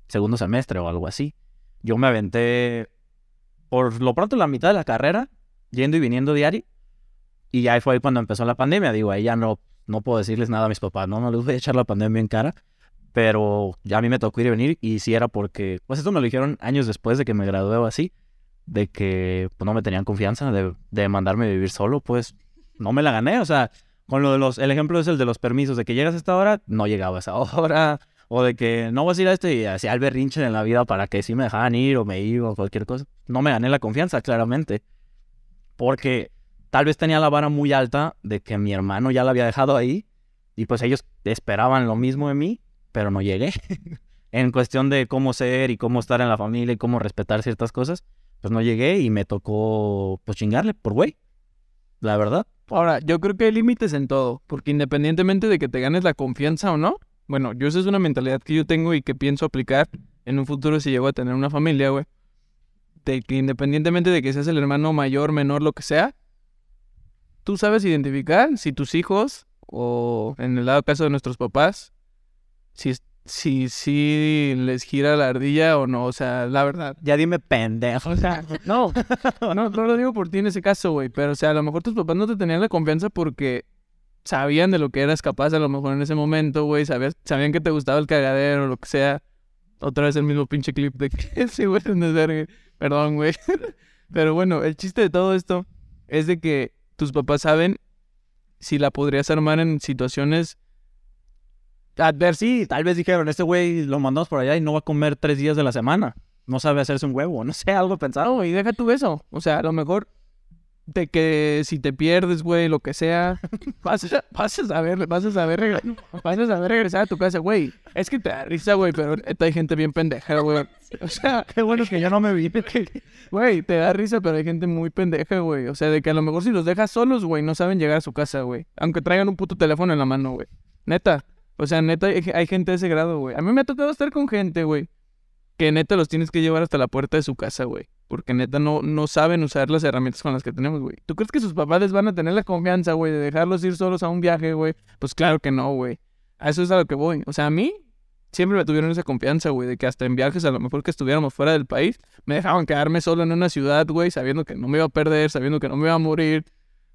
segundo semestre o algo así. Yo me aventé por lo pronto la mitad de la carrera, yendo y viniendo diario. Y ahí fue ahí cuando empezó la pandemia. Digo, ahí ya no, no puedo decirles nada a mis papás, no, no les voy a echar la pandemia en cara. Pero ya a mí me tocó ir y venir. Y sí era porque, pues esto me lo dijeron años después de que me gradué o así, de que pues, no me tenían confianza de, de mandarme vivir solo, pues no me la gané. O sea, con lo de los, el ejemplo es el de los permisos, de que llegas a esta hora, no llegaba a esa [LAUGHS] hora. O de que no vas a ir a este y hacía el berrinche en la vida para que sí me dejaran ir o me iba o cualquier cosa. No me gané la confianza, claramente. Porque tal vez tenía la vara muy alta de que mi hermano ya la había dejado ahí. Y pues ellos esperaban lo mismo de mí, pero no llegué. [LAUGHS] en cuestión de cómo ser y cómo estar en la familia y cómo respetar ciertas cosas, pues no llegué y me tocó pues chingarle por güey. La verdad. Ahora, yo creo que hay límites en todo, porque independientemente de que te ganes la confianza o no, bueno, yo esa es una mentalidad que yo tengo y que pienso aplicar en un futuro si llego a tener una familia, güey. De que independientemente de que seas el hermano mayor, menor, lo que sea, tú sabes identificar si tus hijos, o en el lado caso de nuestros papás, si, si, si les gira la ardilla o no, o sea, la verdad. Ya dime pendejo. O sea, no, [LAUGHS] no, no lo digo por ti en ese caso, güey, pero o sea, a lo mejor tus papás no te tenían la confianza porque sabían de lo que eras capaz a lo mejor en ese momento, güey, sabías, sabían que te gustaba el cagadero o lo que sea. Otra vez el mismo pinche clip de que [LAUGHS] sí, güey. Perdón, güey. [LAUGHS] Pero bueno, el chiste de todo esto es de que tus papás saben si la podrías armar en situaciones adversas. Sí, tal vez dijeron, este güey lo mandamos por allá y no va a comer tres días de la semana. No sabe hacerse un huevo, [LAUGHS] no sé, algo pensado. No, y deja tú eso. O sea, a lo mejor de que si te pierdes, güey, lo que sea, [LAUGHS] vas a, vas a saber, vas a saber, regre- vas a saber regresar a tu casa, güey. Es que te da risa, güey, pero neta hay gente bien pendeja, güey. O sea, [LAUGHS] Qué bueno que yo no me vi. [LAUGHS] güey, te da risa, pero hay gente muy pendeja, güey. O sea, de que a lo mejor si los dejas solos, güey, no saben llegar a su casa, güey. Aunque traigan un puto teléfono en la mano, güey. Neta. O sea, neta, hay, hay gente de ese grado, güey. A mí me ha tocado estar con gente, güey, que neta los tienes que llevar hasta la puerta de su casa, güey. Porque neta no, no saben usar las herramientas con las que tenemos, güey. ¿Tú crees que sus papás les van a tener la confianza, güey, de dejarlos ir solos a un viaje, güey? Pues claro que no, güey. A eso es a lo que voy. O sea, a mí siempre me tuvieron esa confianza, güey, de que hasta en viajes, a lo mejor que estuviéramos fuera del país, me dejaban quedarme solo en una ciudad, güey, sabiendo que no me iba a perder, sabiendo que no me iba a morir.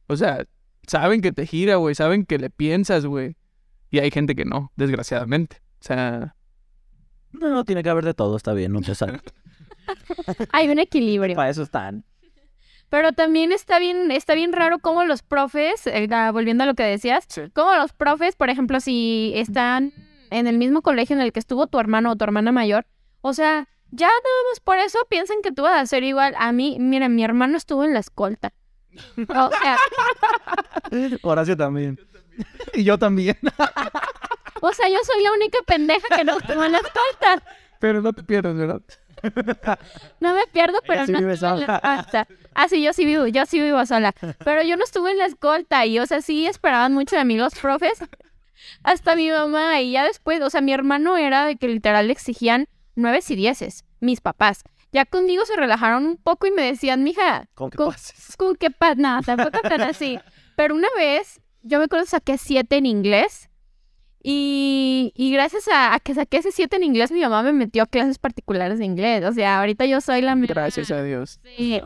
O sea, saben que te gira, güey, saben que le piensas, güey. Y hay gente que no, desgraciadamente. O sea, No, no, tiene que haber de todo, está bien, no [LAUGHS] te. [LAUGHS] Hay un equilibrio. Para eso están. Pero también está bien, está bien raro cómo los profes, eh, volviendo a lo que decías, Sí. cómo los profes, por ejemplo, si están en el mismo colegio en el que estuvo tu hermano o tu hermana mayor, o sea, ya nada más por eso piensan que tú vas a ser igual. A mí, miren, mi hermano estuvo en la escolta. O sea, [LAUGHS] Horacio también. [LAUGHS] y yo también. o sea, yo soy la única pendeja que no estuvo en la escolta. pero no te pierdas, ¿verdad? No me pierdo, pero sí no vive la sola. Ah, sí, yo sí vivo, yo sí vivo sola. Pero yo no estuve en la escolta y, o sea, sí esperaban mucho de mí los profes. Hasta mi mamá y ya después, o sea, mi hermano era de que literal le exigían nueves y dieces, mis papás. Ya conmigo se relajaron un poco y me decían, mija, ¿Cómo que Con- pases? Cool, qué paz, nada, tampoco tan así. [LAUGHS] Pero una vez, yo me acuerdo saqué siete en inglés. Y, y gracias a, a que saqué ese siete en inglés, mi mamá me metió a clases particulares de inglés. O sea, ahorita yo soy la mera. Gracias a Dios. Sí.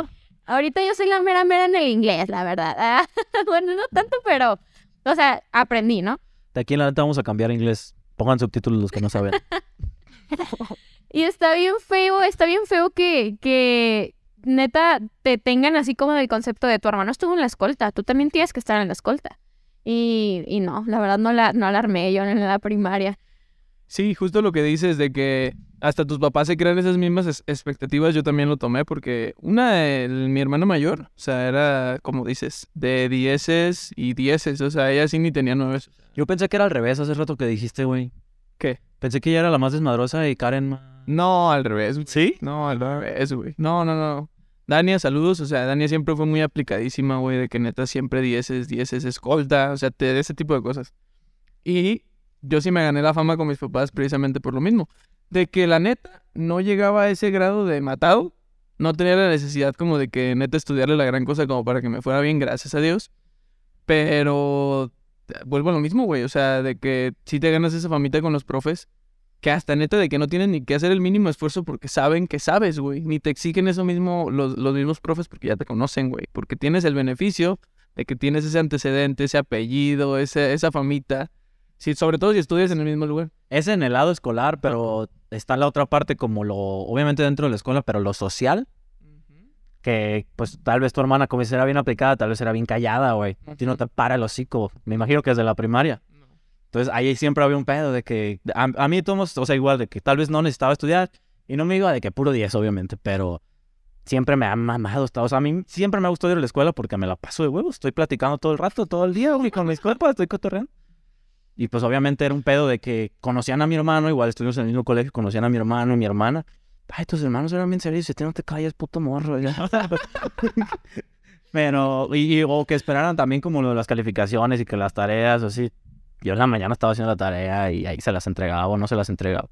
Ahorita yo soy la mera mera en el inglés, la verdad. Ah, [LAUGHS] bueno, no tanto, pero. O sea, aprendí, ¿no? De aquí en adelante vamos a cambiar a inglés. Pongan subtítulos los que no saben. [LAUGHS] Y está bien feo, está bien feo que, que neta te tengan así como del concepto de tu hermano estuvo en la escolta, tú también tienes que estar en la escolta. Y, y no, la verdad no la, no la armé yo en la primaria. Sí, justo lo que dices de que hasta tus papás se crean esas mismas es- expectativas, yo también lo tomé porque una de mi hermana mayor, o sea, era como dices, de dieces y dieces, o sea, ella sí ni tenía nueve. Yo pensé que era al revés hace rato que dijiste, güey. ¿Qué? Pensé que ella era la más desmadrosa y Karen más... No, al revés. güey. ¿Sí? No, al revés, güey. No, no, no. Dania, saludos. O sea, Dania siempre fue muy aplicadísima, güey, de que neta siempre dieces, dieces, escolta, o sea, te, ese tipo de cosas. Y yo sí me gané la fama con mis papás precisamente por lo mismo. De que la neta no llegaba a ese grado de matado. No tenía la necesidad como de que neta estudiarle la gran cosa como para que me fuera bien, gracias a Dios. Pero eh, vuelvo a lo mismo, güey. O sea, de que si te ganas esa famita con los profes, que hasta neta de que no tienen ni que hacer el mínimo esfuerzo porque saben que sabes, güey. Ni te exigen eso mismo los, los mismos profes porque ya te conocen, güey. Porque tienes el beneficio de que tienes ese antecedente, ese apellido, ese, esa famita. Sí, sobre todo si estudias en el mismo lugar. Es en el lado escolar, pero está la otra parte como lo, obviamente dentro de la escuela, pero lo social, que pues tal vez tu hermana como si era bien aplicada, tal vez era bien callada, güey. A ti no te para el hocico. Me imagino que desde la primaria. Entonces ahí siempre había un pedo de que, a, a mí todos, o sea, igual de que tal vez no necesitaba estudiar y no me iba de que puro 10, obviamente, pero siempre me ha mamado. O sea, a mí siempre me ha gustado ir a la escuela porque me la paso de huevos. Estoy platicando todo el rato, todo el día, güey, con mis compas, estoy cotorreando. Y pues obviamente era un pedo de que conocían a mi hermano, igual estuvimos en el mismo colegio, conocían a mi hermano y mi hermana. Ay, tus hermanos eran bien serios, y tú no te calles, puto morro. [LAUGHS] Pero, y, y- o que esperaran también como lo de las calificaciones y que las tareas, así. Yo en la mañana estaba haciendo la tarea y ahí se las entregaba o no se las entregaba.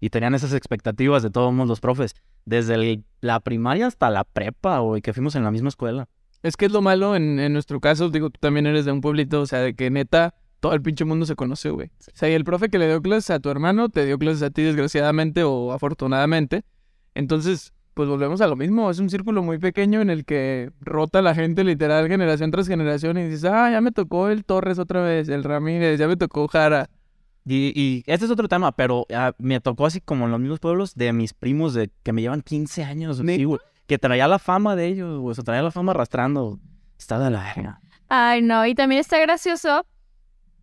Y tenían esas expectativas de todos los profes, desde el- la primaria hasta la prepa, güey, que fuimos en la misma escuela. Es que es lo malo en, en nuestro caso, digo, tú también eres de un pueblito, o sea, de que neta todo el pinche mundo se conoce, güey. O sea, y el profe que le dio clases a tu hermano te dio clases a ti desgraciadamente o afortunadamente. Entonces, pues volvemos a lo mismo, es un círculo muy pequeño en el que rota la gente literal generación tras generación y dices, ah, ya me tocó el Torres otra vez, el Ramírez, ya me tocó Jara. Y, y este es otro tema, pero ah, me tocó así como en los mismos pueblos de mis primos de que me llevan 15 años, sí, güey, que traía la fama de ellos, güey, o sea, traía la fama arrastrando. Está de la verga. Ay, no, y también está gracioso.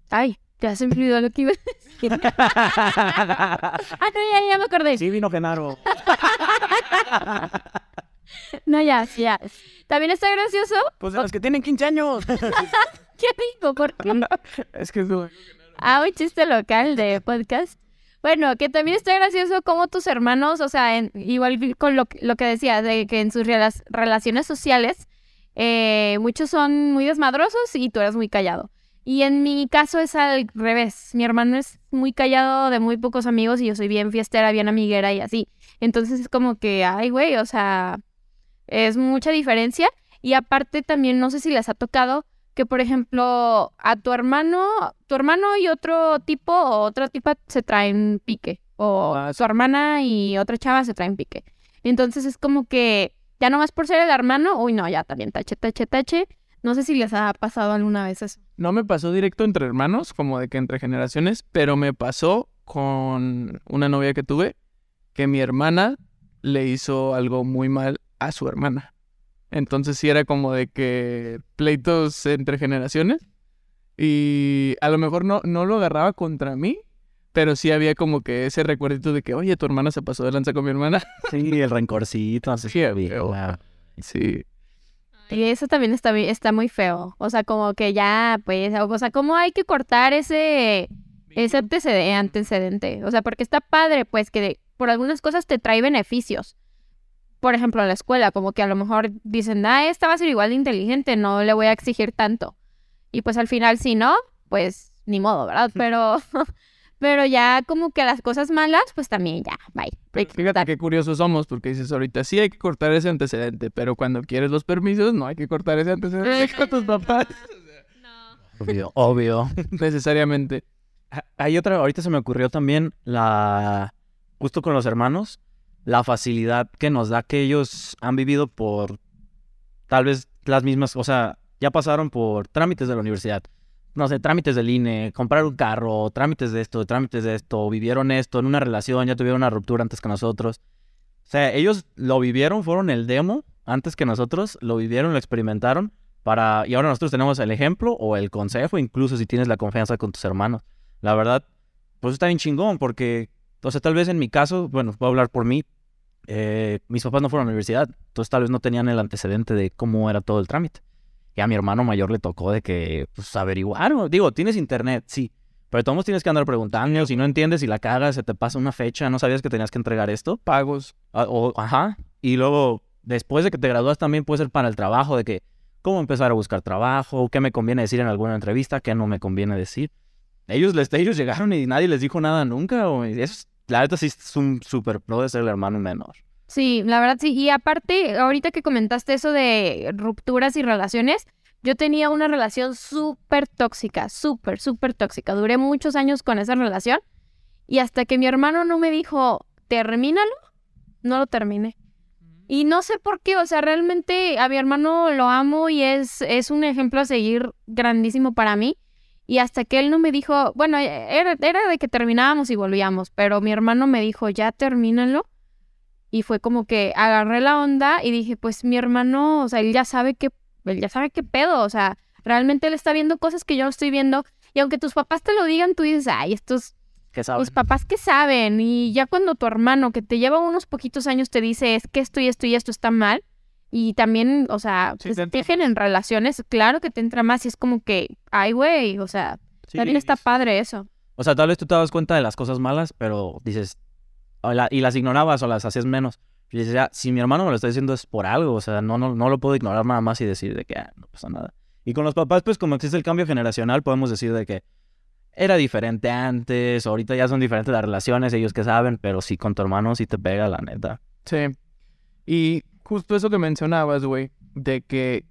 Ay, ya se me olvidó lo que iba a decir. [LAUGHS] Ah, no, ya, ya me acordé. sí, vino Genaro. [LAUGHS] No, ya, ya. También está gracioso. Pues de los que tienen 15 años. [LAUGHS] ¿Qué digo? ¿Por qué? es que eso... Ah, un chiste local de podcast. Bueno, que también está gracioso como tus hermanos, o sea, en- igual con lo, lo que decía, de que en sus rela- relaciones sociales, eh, muchos son muy desmadrosos y tú eres muy callado. Y en mi caso es al revés. Mi hermano es muy callado, de muy pocos amigos, y yo soy bien fiestera, bien amiguera y así. Entonces es como que, ay, güey, o sea, es mucha diferencia. Y aparte también, no sé si les ha tocado que, por ejemplo, a tu hermano, tu hermano y otro tipo o otra tipa se traen pique. O Ah, su hermana y otra chava se traen pique. Entonces es como que ya nomás por ser el hermano, uy, no, ya también tache, tache, tache. No sé si les ha pasado alguna vez eso. No me pasó directo entre hermanos, como de que entre generaciones, pero me pasó con una novia que tuve, que mi hermana le hizo algo muy mal a su hermana. Entonces sí era como de que pleitos entre generaciones. Y a lo mejor no, no lo agarraba contra mí, pero sí había como que ese recuerdito de que, oye, tu hermana se pasó de lanza con mi hermana. Sí, el rencorcito. así. Sí, bien, feo. claro. Sí. Y eso también está, está muy feo. O sea, como que ya, pues, o sea, ¿cómo hay que cortar ese, ese antecede- antecedente? O sea, porque está padre, pues, que por algunas cosas te trae beneficios. Por ejemplo, en la escuela, como que a lo mejor dicen, ah, esta va a ser igual de inteligente, no le voy a exigir tanto. Y pues al final, si no, pues ni modo, ¿verdad? Pero, [LAUGHS] pero ya como que las cosas malas, pues también ya, bye. Pero fíjate qué curiosos somos, porque dices ahorita sí hay que cortar ese antecedente, pero cuando quieres los permisos no hay que cortar ese antecedente con tus papás. [LAUGHS] Obvio, obvio. [LAUGHS] Necesariamente. Hay otra, ahorita se me ocurrió también la, justo con los hermanos, la facilidad que nos da que ellos han vivido por tal vez las mismas, o sea, ya pasaron por trámites de la universidad, no sé, trámites del INE, comprar un carro, trámites de esto, trámites de esto, vivieron esto en una relación, ya tuvieron una ruptura antes que nosotros. O sea, ellos lo vivieron, fueron el demo antes que nosotros, lo vivieron, lo experimentaron para y ahora nosotros tenemos el ejemplo o el consejo, incluso si tienes la confianza con tus hermanos. La verdad, pues está bien chingón porque, o sea, tal vez en mi caso, bueno, voy a hablar por mí, eh, mis papás no fueron a la universidad, entonces tal vez no tenían el antecedente de cómo era todo el trámite. Y a mi hermano mayor le tocó de que, pues, averiguar, o- digo, tienes internet, sí, Pero todos tienes que andar preguntando, si no entiendes, si la cagas, se te pasa una fecha, no sabías que tenías que entregar esto. Pagos. Ah, o- ajá. Y luego, después de que te gradúas, también puede ser para el trabajo, de que cómo empezar a buscar trabajo, qué me conviene decir en alguna entrevista, qué no me conviene decir. Ellos, les, ellos llegaron y nadie les dijo nada nunca, güey. Eso, es- la verdad sí es un super pro de ser el hermano menor. Sí, la verdad sí. Y aparte, ahorita que comentaste eso de rupturas y relaciones, yo tenía una relación súper tóxica, súper, súper tóxica. Duré muchos años con esa relación y hasta que mi hermano no me dijo, termínalo, no lo terminé. Y no sé por qué, o sea, realmente a mi hermano lo amo y es, es un ejemplo a seguir grandísimo para mí. Y hasta que él no me dijo, bueno, era, era de que terminábamos y volvíamos, pero mi hermano me dijo, ya termínalo. Y fue como que agarré la onda y dije, pues mi hermano, o sea, él ya sabe que, él ya sabe qué pedo, o sea, realmente él está viendo cosas que yo no estoy viendo. Y aunque tus papás te lo digan, tú dices, ay, estos, ¿Qué sabes? mis papás que saben. Y ya cuando tu hermano, que te lleva unos poquitos años, te dice, es que esto y esto y esto está mal. Y también, o sea, Sí, pues, te entra dejen en relaciones, claro que te entra más y es como que, ay, güey, o sea, Sí, también está es- padre eso. O sea, tal vez tú te das cuenta de las cosas malas, pero dices, o la- y las ignorabas o las hacías menos. Y dices, ya, si mi hermano me lo está diciendo es por algo, o sea, no, no, no lo puedo ignorar nada más y decir de que ah, no pasa nada. Y con los papás, pues como existe el cambio generacional, podemos decir de que era diferente antes, ahorita ya son diferentes las relaciones, ellos que saben, pero sí con tu hermano sí te pega, la neta. Sí. Y justo eso que mencionabas, güey, de que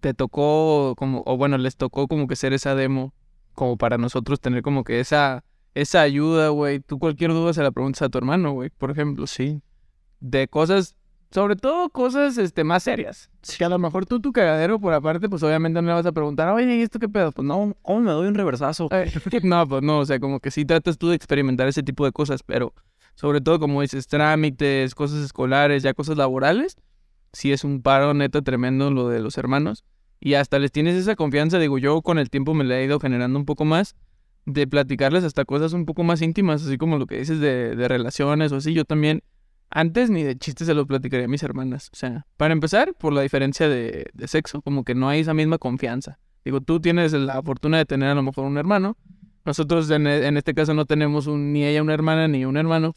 te tocó como, o bueno, les tocó como que ser esa demo, como para nosotros tener como que esa, esa ayuda, güey. Tú cualquier duda se la preguntas a tu hermano, güey, por ejemplo, sí. De cosas, sobre todo cosas, este, más serias. Que a lo mejor tú, tu cagadero, por aparte, pues obviamente no le vas a preguntar, oye, ¿y esto qué pedo? Pues no, ¿Cómo me doy un reversazo? eh, [LAUGHS] no, pues no, o sea, como que sí tratas tú de experimentar ese tipo de cosas, pero sobre todo como dices, trámites, cosas escolares, ya cosas laborales, sí es un paro neta tremendo lo de los hermanos. Y hasta les tienes esa confianza, digo, yo con el tiempo me la he ido generando un poco más, de platicarles hasta cosas un poco más íntimas, así como lo que dices de, de relaciones o así, yo también, antes ni de chistes se lo platicaría a mis hermanas. O sea, para empezar, por la diferencia de, de sexo, como que no hay esa misma confianza. Digo, tú tienes la fortuna de tener a lo mejor un hermano, nosotros en, en este caso no tenemos ni ella una hermana ni un hermano.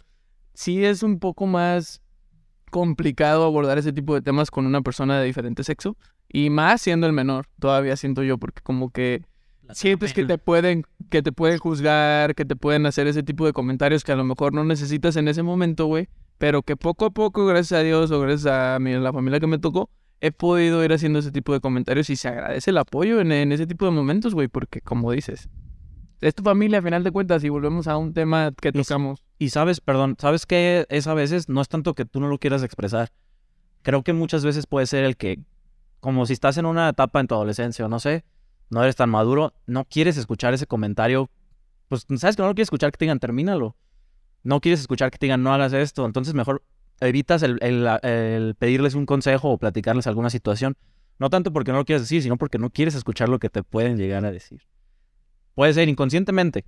Sí es un poco más complicado abordar ese tipo de temas con una persona de diferente sexo. Y más siendo el menor, todavía siento yo, porque como que sientes que te pueden, que te pueden juzgar, que te pueden hacer ese tipo de comentarios que a lo mejor no necesitas en ese momento, güey. Pero que poco a poco, gracias a Dios o gracias a mi, la familia que me tocó, he podido ir haciendo ese tipo de comentarios y se agradece el apoyo en, en ese tipo de momentos, güey, porque como dices, es tu familia a final de cuentas y volvemos a un tema que Y tocamos. Y sabes, perdón, ¿sabes qué es a veces? No es tanto que tú no lo quieras expresar. Creo que muchas veces puede ser el que, como si estás en una etapa en tu adolescencia o no sé, no eres tan maduro, no quieres escuchar ese comentario, pues sabes que no lo quieres escuchar que te digan, termínalo. No quieres escuchar que te digan, no hagas esto. Entonces mejor evitas el, el- el pedirles un consejo o platicarles alguna situación. No tanto porque no lo quieres decir, sino porque no quieres escuchar lo que te pueden llegar a decir. Puede ser inconscientemente.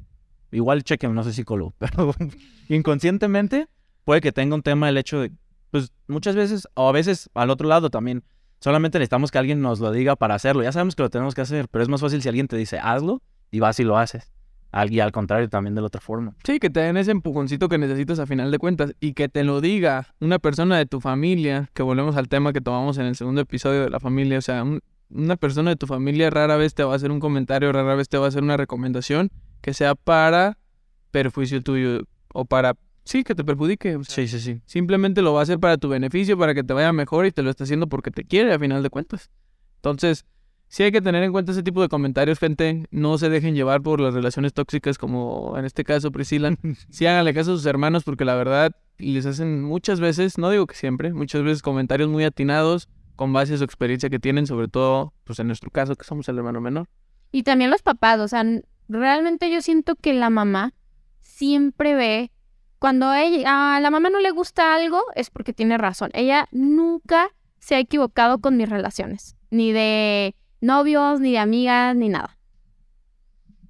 Igual chequen, no soy psicólogo, [LAUGHS] pero inconscientemente puede que tenga un tema el hecho de, pues muchas veces, o a veces al otro lado también, solamente necesitamos que alguien nos lo diga para hacerlo. Ya sabemos que lo tenemos que hacer, pero es más fácil si alguien te dice, hazlo, y vas y lo haces. Y al contrario, también de la otra forma. Sí, que te den ese empujoncito que necesitas a final de cuentas y que te lo diga una persona de tu familia, que volvemos al tema que tomamos en el segundo episodio de la familia, o sea, un- una persona de tu familia rara vez te va a hacer un comentario, rara vez te va a hacer una recomendación que sea para perjuicio tuyo o para, sí, que te perjudique. o sea, Sí, sí, sí. Simplemente lo va a hacer para tu beneficio, para que te vaya mejor y te lo está haciendo porque te quiere a final de cuentas. Entonces, sí hay que tener en cuenta ese tipo de comentarios, gente. No se dejen llevar por las relaciones tóxicas como en este caso Priscila. [LAUGHS] Sí háganle caso a sus hermanos porque la verdad les hacen muchas veces, no digo que siempre, muchas veces comentarios muy atinados con base a su experiencia que tienen, sobre todo pues en nuestro caso que somos el hermano menor. Y también los papás, o sea, realmente yo siento que la mamá siempre ve, cuando a, ella, a la mamá no le gusta algo, es porque tiene razón. Ella nunca se ha equivocado con mis relaciones, ni de novios, ni de amigas, ni nada.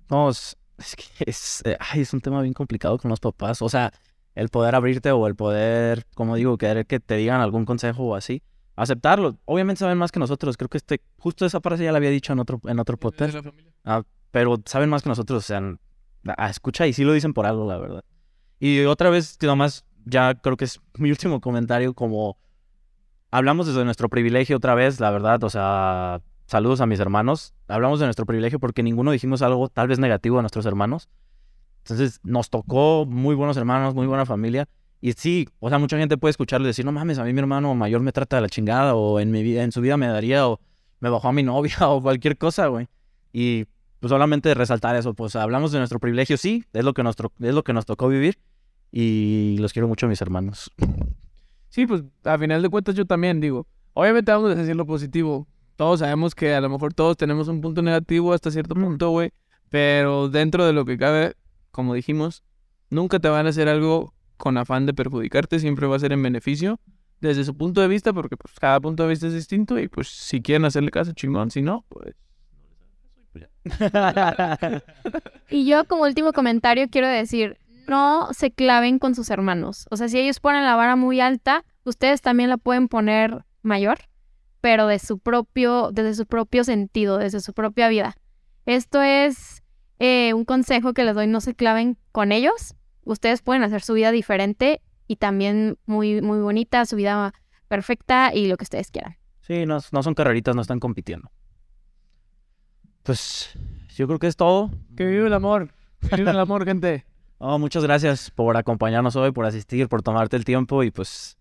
No, es, es que es, eh, ay, es un tema bien complicado con los papás. O sea, el poder abrirte o el poder, como digo, querer que te digan algún consejo o así. Aceptarlo. Obviamente saben más que nosotros. Creo que este, justo esa frase ya la había dicho en otro, en otro podcast. Ah, pero saben más que nosotros. O sea, ah, escucha y sí lo dicen por algo, la verdad. Y otra vez, que nomás, ya creo que es [LAUGHS] mi último comentario, como hablamos desde nuestro privilegio otra vez, la verdad, o sea, saludos a mis hermanos. Hablamos de nuestro privilegio porque ninguno dijimos algo tal vez negativo a nuestros hermanos. Entonces nos tocó muy buenos hermanos, muy buena familia. Y sí, o sea, mucha gente puede escucharle y decir, no mames, a mí mi hermano mayor me trata de la chingada, o en mi vida, en su vida me daría, o me bajó a mi novia, [LAUGHS] o cualquier cosa, güey. Y pues solamente resaltar eso, pues hablamos de nuestro privilegio, sí, es lo que nos, es lo que nos tocó vivir. Y los quiero mucho a mis hermanos. Sí, pues a final de cuentas yo también digo, obviamente vamos a decir lo positivo. Todos sabemos que a lo mejor todos tenemos un punto negativo hasta cierto punto, güey. Pero dentro de lo que cabe, como dijimos, nunca te van a hacer algo con afán de perjudicarte, siempre va a ser en beneficio desde su punto de vista, porque pues cada punto de vista es distinto y pues si quieren hacerle caso, chingón, si no, pues... [LAUGHS] y yo como último comentario quiero decir, no se claven con sus hermanos. O sea, si ellos ponen la vara muy alta, ustedes también la pueden poner mayor, pero de su propio, desde su propio sentido, desde su propia vida. Esto es eh, un consejo que les doy, no se claven con ellos, ustedes pueden hacer su vida diferente y también muy, muy bonita, su vida perfecta y lo que ustedes quieran. Sí, no, no son carreritas, no están compitiendo. Pues yo creo que es todo. Que vive el amor. Que vive el amor, [LAUGHS] gente. Oh, muchas gracias por acompañarnos hoy, por asistir, por tomarte el tiempo y pues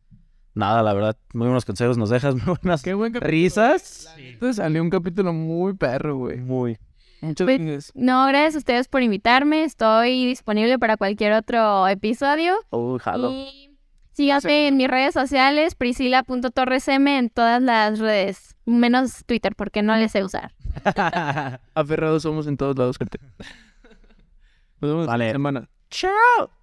nada, la verdad, muy buenos consejos nos dejas, [LAUGHS] muy buenas Qué buen risas. Entonces salió un capítulo muy perro, güey. Muy. Pues. No, gracias a ustedes por invitarme. Estoy disponible para cualquier otro episodio. Jalo. Y síganme en mis redes sociales, priscila.torresm en todas las redes. Menos Twitter, porque no les sé usar. [LAUGHS] Aferrados somos en todos lados, gente. [LAUGHS] Nos vemos Vale. la semana. Chao.